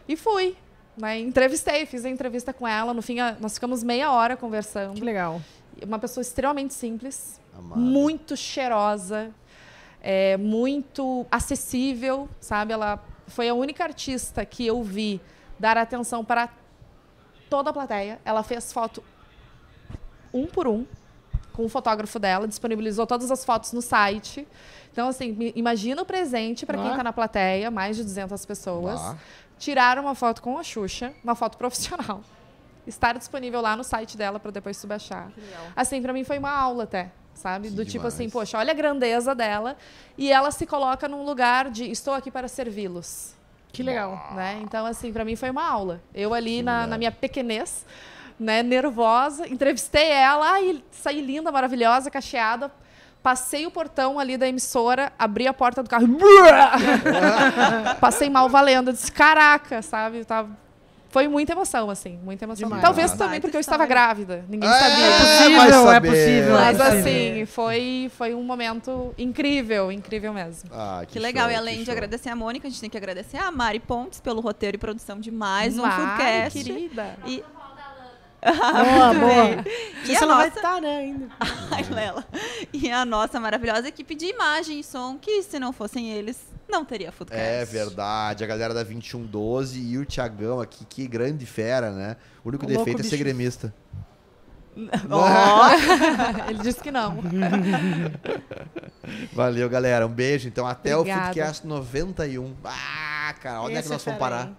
[SPEAKER 4] E fui. Né? Entrevistei, fiz a entrevista com ela. No fim, nós ficamos meia hora conversando.
[SPEAKER 1] Que legal.
[SPEAKER 4] Uma pessoa extremamente simples,
[SPEAKER 2] Amada.
[SPEAKER 4] muito cheirosa, é, muito acessível, sabe? Ela foi a única artista que eu vi dar atenção para toda a plateia. Ela fez foto um por um com o fotógrafo dela, disponibilizou todas as fotos no site. Então, assim, imagina o presente para quem está na plateia, mais de 200 pessoas.
[SPEAKER 2] Ah.
[SPEAKER 4] Tiraram uma foto com a Xuxa, uma foto profissional. Estar disponível lá no site dela para depois tu baixar. Assim, para mim foi uma aula até, sabe?
[SPEAKER 2] Que
[SPEAKER 4] Do tipo assim,
[SPEAKER 2] demais.
[SPEAKER 4] poxa, olha a grandeza dela e ela se coloca num lugar de estou aqui para servi-los
[SPEAKER 1] Que legal.
[SPEAKER 4] né? Então, assim, pra mim foi uma aula. Eu ali na, na minha pequenez, né, nervosa, entrevistei ela, ai, saí linda, maravilhosa, cacheada. Passei o portão ali da emissora, abri a porta do carro. Passei mal valendo. Disse, caraca, sabe? Eu tava... Foi muita emoção, assim, muita emoção.
[SPEAKER 1] Demais.
[SPEAKER 4] Talvez
[SPEAKER 3] Baita
[SPEAKER 4] também porque eu estava grávida. Ninguém
[SPEAKER 2] É,
[SPEAKER 4] sabia.
[SPEAKER 2] vai
[SPEAKER 1] possível, é
[SPEAKER 2] saber.
[SPEAKER 1] possível.
[SPEAKER 4] Mas
[SPEAKER 1] É
[SPEAKER 4] assim, foi, foi um momento incrível, incrível mesmo.
[SPEAKER 2] Ah,
[SPEAKER 3] Que legal,
[SPEAKER 2] show,
[SPEAKER 3] e além
[SPEAKER 2] que
[SPEAKER 3] de
[SPEAKER 2] show.
[SPEAKER 3] agradecer a Mônica, a gente tem que agradecer a Mari Pontes pelo roteiro e produção de mais um
[SPEAKER 4] Mari,
[SPEAKER 3] Foodcast.
[SPEAKER 4] querida.
[SPEAKER 3] E,
[SPEAKER 1] Boa, boa.
[SPEAKER 3] e
[SPEAKER 1] Você
[SPEAKER 3] a
[SPEAKER 1] não vai
[SPEAKER 3] nossa...
[SPEAKER 1] estar, né, ainda.
[SPEAKER 3] Ai, Lela. E a nossa maravilhosa equipe de imagem e som, que se não fossem eles, não teria Foodcast.
[SPEAKER 2] É verdade, a galera da 2112 e o Thiagão aqui, que grande fera, né? O único
[SPEAKER 1] O
[SPEAKER 2] defeito é ser
[SPEAKER 1] bicho.
[SPEAKER 2] gremista.
[SPEAKER 3] Ó,
[SPEAKER 4] Ele disse que não.
[SPEAKER 2] Valeu, galera. Um beijo. Então, até
[SPEAKER 4] Obrigada.
[SPEAKER 2] o Foodcast 91. Ah, cara, onde é
[SPEAKER 1] Esse
[SPEAKER 2] que nós
[SPEAKER 1] fera
[SPEAKER 2] vamos parar?
[SPEAKER 1] aí.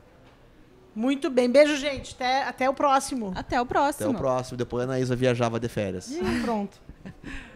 [SPEAKER 1] Muito bem. Beijo, gente. Até, até o próximo.
[SPEAKER 3] até o
[SPEAKER 2] Até
[SPEAKER 3] próximo.
[SPEAKER 2] o próximo. Depois a Anaísa viajava de férias.
[SPEAKER 1] Ih, pronto.